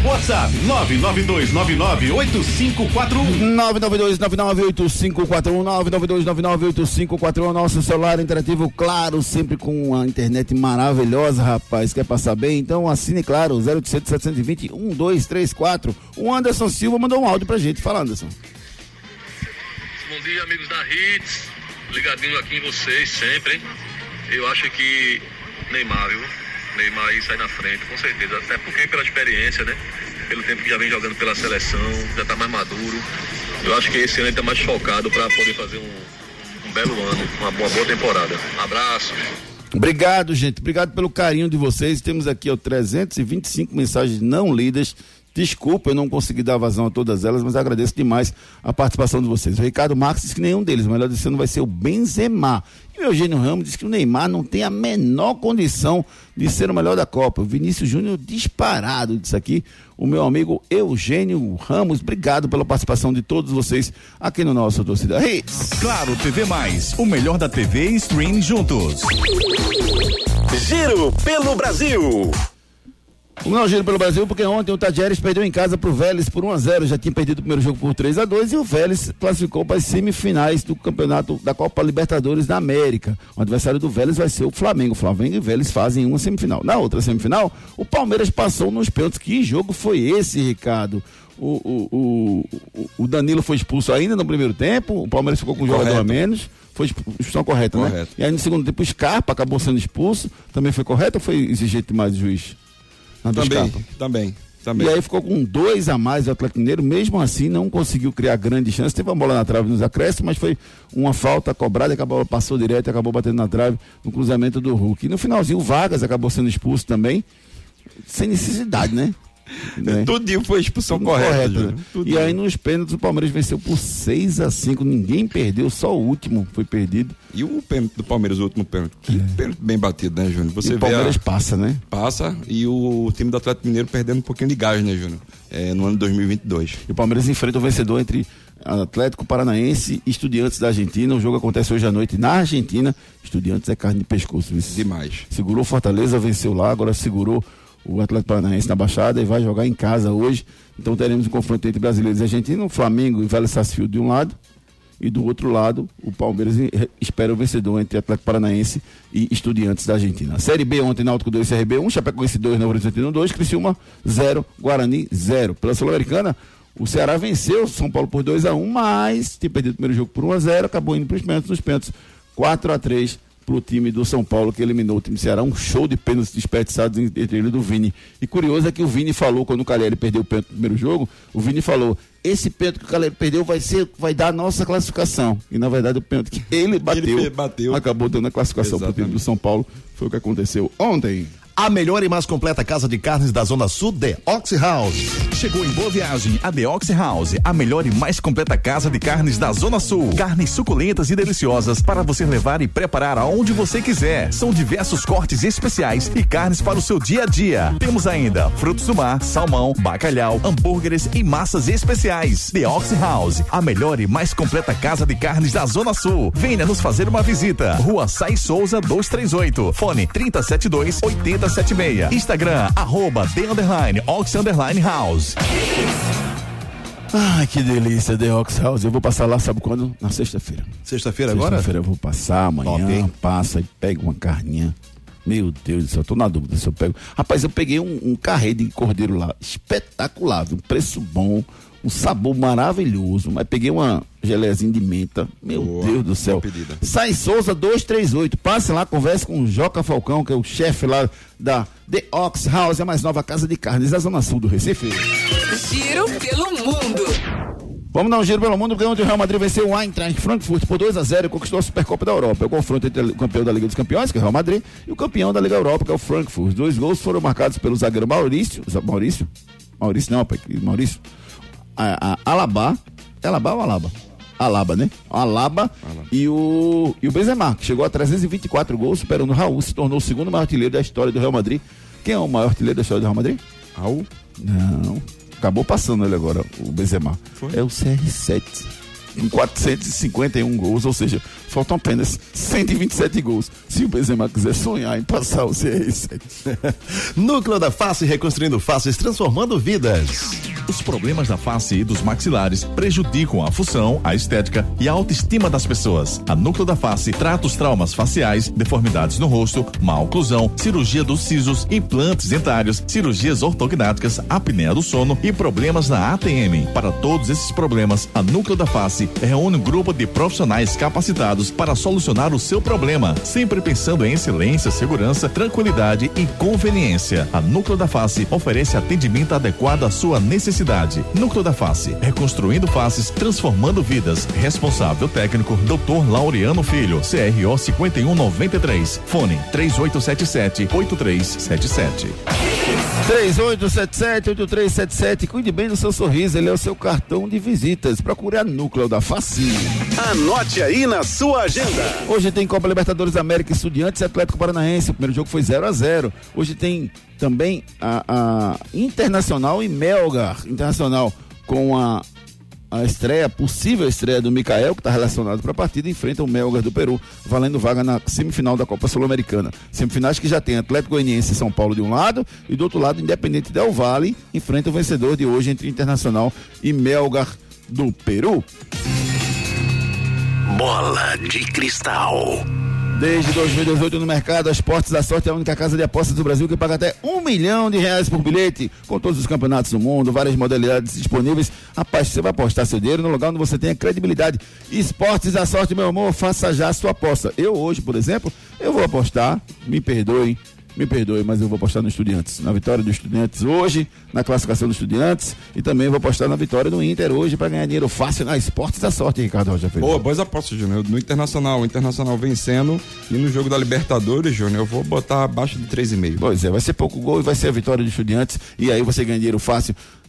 WhatsApp 992998541. 992998541 nosso celular interativo claro, sempre com a internet maravilhosa, rapaz. Quer passar bem? Então assine claro, 0800 720 1234. O Anderson Silva mandou um áudio pra gente. Fala, Anderson. Bom dia, amigos da Hits. Ligadinho aqui em vocês sempre, hein? Eu acho que Neymar, viu? Neymar aí sai na frente, com certeza. Até porque pela experiência, né? Pelo tempo que já vem jogando pela seleção, já tá mais maduro. Eu acho que esse ano ele tá mais focado para poder fazer um, um belo ano, uma, uma boa temporada. Abraço. Obrigado, gente. Obrigado pelo carinho de vocês. Temos aqui ó, 325 mensagens não lidas. Desculpa, eu não consegui dar vazão a todas elas, mas agradeço demais a participação de vocês. O Ricardo Marques disse que nenhum deles, o melhor desse ano vai ser o Benzema. E o Eugênio Ramos disse que o Neymar não tem a menor condição de ser o melhor da Copa. O Vinícius Júnior disparado disso aqui. O meu amigo Eugênio Ramos, obrigado pela participação de todos vocês aqui no nosso Torcida Hits. Claro, TV Mais, o melhor da TV e stream juntos. Giro pelo Brasil. O meu giro pelo Brasil, porque ontem o Tajeres perdeu em casa pro Vélez por 1 a 0 já tinha perdido o primeiro jogo por 3 a 2 e o Vélez classificou para as semifinais do campeonato da Copa Libertadores da América. O adversário do Vélez vai ser o Flamengo. O Flamengo e o Vélez fazem uma semifinal. Na outra semifinal, o Palmeiras passou nos pênaltis. Que jogo foi esse, Ricardo? O, o, o, o Danilo foi expulso ainda no primeiro tempo, o Palmeiras ficou com um jogador a menos. Foi expulsão correta, né? Correto. E aí no segundo tempo o Scarpa acabou sendo expulso. Também foi correto ou foi exigente demais o juiz? Na do Também, Scarpa? também, também. E aí ficou com dois a mais o Atlético Mineiro, mesmo assim não conseguiu criar grande chance. Teve uma bola na trave nos acréscimos, mas foi uma falta cobrada, que a bola passou direto e acabou batendo na trave no cruzamento do Hulk. E no finalzinho o Vargas acabou sendo expulso também, sem necessidade, né? Né? Tudinho foi expulsão Tudo correta. né? Tudinho. E aí nos pênaltis o Palmeiras venceu por 6 a 5 ninguém perdeu, só o último foi perdido. E o pênalti do Palmeiras, o último pênalti. Que pênalti bem batido, né, Júnior? Você É. E o vê a- Palmeiras passa, né? Passa e o time do Atlético Mineiro perdendo um pouquinho de gás, né, Júnior? É, no ano de 2022. E o Palmeiras enfrenta o vencedor entre Atlético Paranaense e Estudiantes da Argentina. O jogo acontece hoje à noite na Argentina. Estudiantes é carne de pescoço. Demais. Segurou Fortaleza, venceu lá, agora segurou o Atlético Paranaense na Baixada e vai jogar em casa hoje. Então teremos um confronto entre brasileiros e argentinos, Flamengo e Vélez Sarsfield de um lado. E do outro lado, o Palmeiras eh, espera o vencedor entre Atlético Paranaense e Estudiantes da Argentina. Série B ontem, Náutico 2, CRB 1, Chapecoense 2, Novo Horizontino 2, Criciúma 0, Guarani 0. Pela Sul-Americana, o Ceará venceu São Paulo por 2 a 1 mas tinha perdido o primeiro jogo por 1 a 0 acabou indo para os pênaltis, nos pênaltis 4 a 3 para o time do São Paulo, que eliminou o time do Ceará. Um show de pênaltis desperdiçados entre ele e do Vini. E curioso é que o Vini falou, quando o Calheri perdeu o pênalti no primeiro jogo, o Vini falou: esse pênalti que o Calheri perdeu vai ser, vai dar a nossa classificação. E na verdade o pênalti que ele bateu, Ele bateu. acabou dando a classificação para o time do São Paulo. Foi o que aconteceu ontem. A melhor e mais completa casa de carnes da Zona Sul, The Ox House. Chegou em boa viagem a The Ox House, a melhor e mais completa casa de carnes da Zona Sul. Carnes suculentas e deliciosas para você levar e preparar aonde você quiser. São diversos cortes especiais e carnes para o seu dia a dia. Temos ainda frutos do mar, salmão, bacalhau, hambúrgueres e massas especiais. The Ox House, a melhor e mais completa casa de carnes da Zona Sul. Venha nos fazer uma visita. Rua Sai Souza 238. Fone 372 8076. Instagram, arroba The Underline Ox Underline House. Ai, que delícia, The Ox House. Eu vou passar lá, sabe quando? Na sexta-feira. Sexta-feira agora? Sexta-feira eu vou passar amanhã, Top, passa e pega uma carninha. Meu Deus do céu, tô na dúvida se eu pego. Rapaz, eu peguei um, um carré de cordeiro lá, espetacular, um preço bom, um sabor maravilhoso, mas peguei uma gelezinha de menta. Meu Boa, Deus do céu. Sai Souza 238. Passe lá, converse com o Joca Falcão, que é o chefe lá da The Ox House, a mais nova casa de carnes da Zona Sul do Recife. Giro pelo mundo. Vamos dar um giro pelo mundo, porque ontem o Real Madrid venceu o Eintracht Frankfurt por 2 a 0 e conquistou a Supercopa da Europa. É o confronto entre o campeão da Liga dos Campeões, que é o Real Madrid, e o campeão da Liga Europa, que é o Frankfurt. Os dois gols foram marcados pelo zagueiro Maurício, Maurício? Maurício não, pai, Maurício. A, a, Alaba, é Alaba ou Alaba? Alaba, né? Alaba, E, o, e o Benzema, que chegou a 324 gols, superando o Raul, se tornou o segundo maior artilheiro da história do Real Madrid. Quem é o maior artilheiro da história do Real Madrid? Raul? Não. Acabou passando ele agora, o Benzema. É o CR7. em 451 gols, ou seja, faltam apenas 127 gols. Se o Benzema quiser sonhar em passar o CR7. Núcleo da Face reconstruindo faces, transformando vidas. Os problemas da face e dos maxilares prejudicam a função, a estética e a autoestima das pessoas. A Núcleo da Face trata os traumas faciais, deformidades no rosto, má oclusão, cirurgia dos sisos, implantes dentários, cirurgias ortognáticas, apneia do sono e problemas na ATM. Para todos esses problemas, a Núcleo da Face reúne um grupo de profissionais capacitados para solucionar o seu problema, sempre pensando em excelência, segurança, tranquilidade e conveniência. A Núcleo da Face oferece atendimento adequado à sua necessidade. Núcleo da Face, reconstruindo faces, transformando vidas. Responsável técnico, Dr. Laureano Filho, CRO 5193. Fone 3877 8377. 3877-8377. Cuide bem do seu sorriso, ele é o seu cartão de visitas. Procure a Núcleo da Face. Anote aí na sua agenda. Hoje tem Copa Libertadores América Estudiantes e Atlético Paranaense. O primeiro jogo foi 0 a 0 Hoje tem também a, a Internacional e Melgar. Internacional com a a estreia, possível estreia do Mikael, que está relacionado para a partida, enfrenta o Melgar do Peru, valendo vaga na semifinal da Copa Sul-Americana. Semifinais que já tem Atlético Goianiense e São Paulo de um lado, e do outro lado, Independente Del Vale, enfrenta o vencedor de hoje entre Internacional e Melgar do Peru. Bola de cristal. Desde 2018 no mercado, a Esportes da Sorte é a única casa de apostas do Brasil que paga até um milhão de reais por bilhete, com todos os campeonatos do mundo, várias modalidades disponíveis. Rapaz, você vai apostar seu dinheiro no lugar onde você tem a credibilidade. Esportes da Sorte, meu amor, faça já a sua aposta. Eu hoje, por exemplo, eu vou apostar, me perdoem, me perdoe, mas eu vou apostar no Estudiantes, na vitória do Estudiantes hoje, na classificação do Estudiantes e também vou apostar na vitória do Inter hoje para ganhar dinheiro fácil na Esportes da Sorte, Ricardo Rocha. Boa, boas apostas, Júnior. No Internacional, o Internacional vencendo e no jogo da Libertadores, Júnior, eu vou botar abaixo de 3,5. Pois é, vai ser pouco gol e vai ser a vitória do Estudiantes e aí você ganha dinheiro fácil.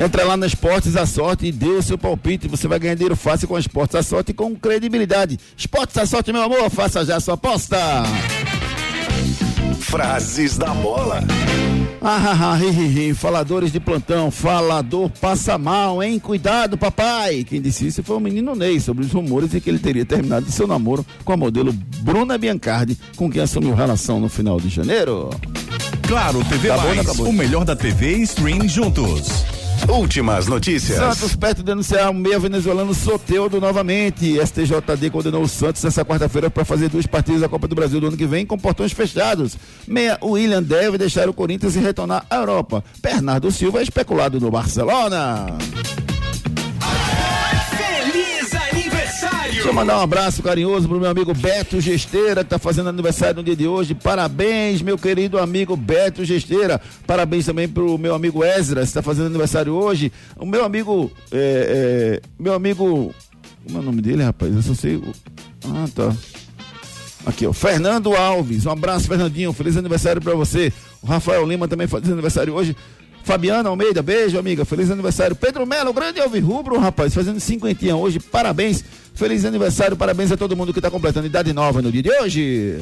Entra lá na Esportes a Sorte e dê o seu palpite. Você vai ganhar dinheiro fácil com a Esportes a Sorte e com credibilidade. Esportes a Sorte, meu amor, faça já a sua aposta. Frases da bola. Ah, ah, ah, ri, ri, ri. Faladores de plantão, falador passa mal, hein? Cuidado, papai. Quem disse isso foi o menino Ney, sobre os rumores de que ele teria terminado seu namoro com a modelo Bruna Biancardi, com quem assumiu relação no final de janeiro. Claro, TV Acabou, não Mais, acabou? o melhor da TV e stream juntos. Últimas notícias. Santos perto de denunciar o meia venezuelano Soteudo novamente. STJD condenou o Santos nessa quarta-feira para fazer duas partidas da Copa do Brasil do ano que vem com portões fechados. Meia William deve deixar o Corinthians e retornar à Europa. Bernardo Silva é especulado no Barcelona. Deixa eu mandar um abraço carinhoso pro meu amigo Beto Gesteira, que tá fazendo aniversário no dia de hoje. Parabéns, meu querido amigo Beto Gesteira. Parabéns também pro meu amigo Ezra, que tá fazendo aniversário hoje. O meu amigo. é, é, meu amigo. Como é o nome dele, rapaz? Eu só sei. Ah, tá. Aqui, ó. Fernando Alves. Um abraço, Fernandinho. Feliz aniversário pra você. O Rafael Lima também faz aniversário hoje. Fabiana Almeida, beijo, amiga. Feliz aniversário. Pedro Melo, grande Alvirrubro, rapaz, fazendo cinquentinha hoje. Parabéns. Feliz aniversário, parabéns a todo mundo que está completando idade nova no dia de hoje.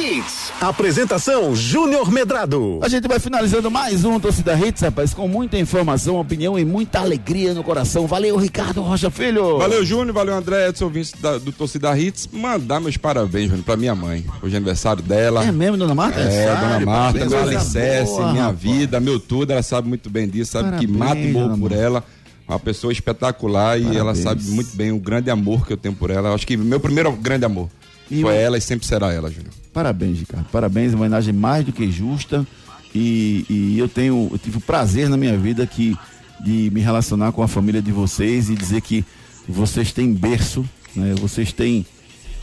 Hits. Apresentação Júnior Medrado. A gente vai finalizando mais um Torcida Hits, rapaz, com muita informação, opinião e muita alegria no coração. Valeu, Ricardo Rocha Filho. Valeu, Júnior. Valeu, André, Edson, ouvintes da- do Torcida Hits. Mandar meus parabéns, Júnior, pra minha mãe. Hoje é aniversário dela. É mesmo, dona Marta? É, Aniversário, dona Marta, parabéns, meu alicerce, boa, minha rapaz. vida, meu tudo. Ela sabe muito bem disso, sabe que Parabéns, mato e morro por ela. Uma pessoa espetacular e ela Parabéns. sabe muito bem o grande amor que eu tenho por ela. Eu acho que meu primeiro grande amor E foi ela e sempre será ela, Júnior. Parabéns, Ricardo. Parabéns, uma homenagem mais do que justa. E, e eu tenho, eu tive o prazer na minha vida que, de me relacionar com a família de vocês e dizer que vocês têm berço, né? Vocês têm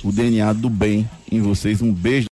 o DNA do bem em vocês. Um beijo.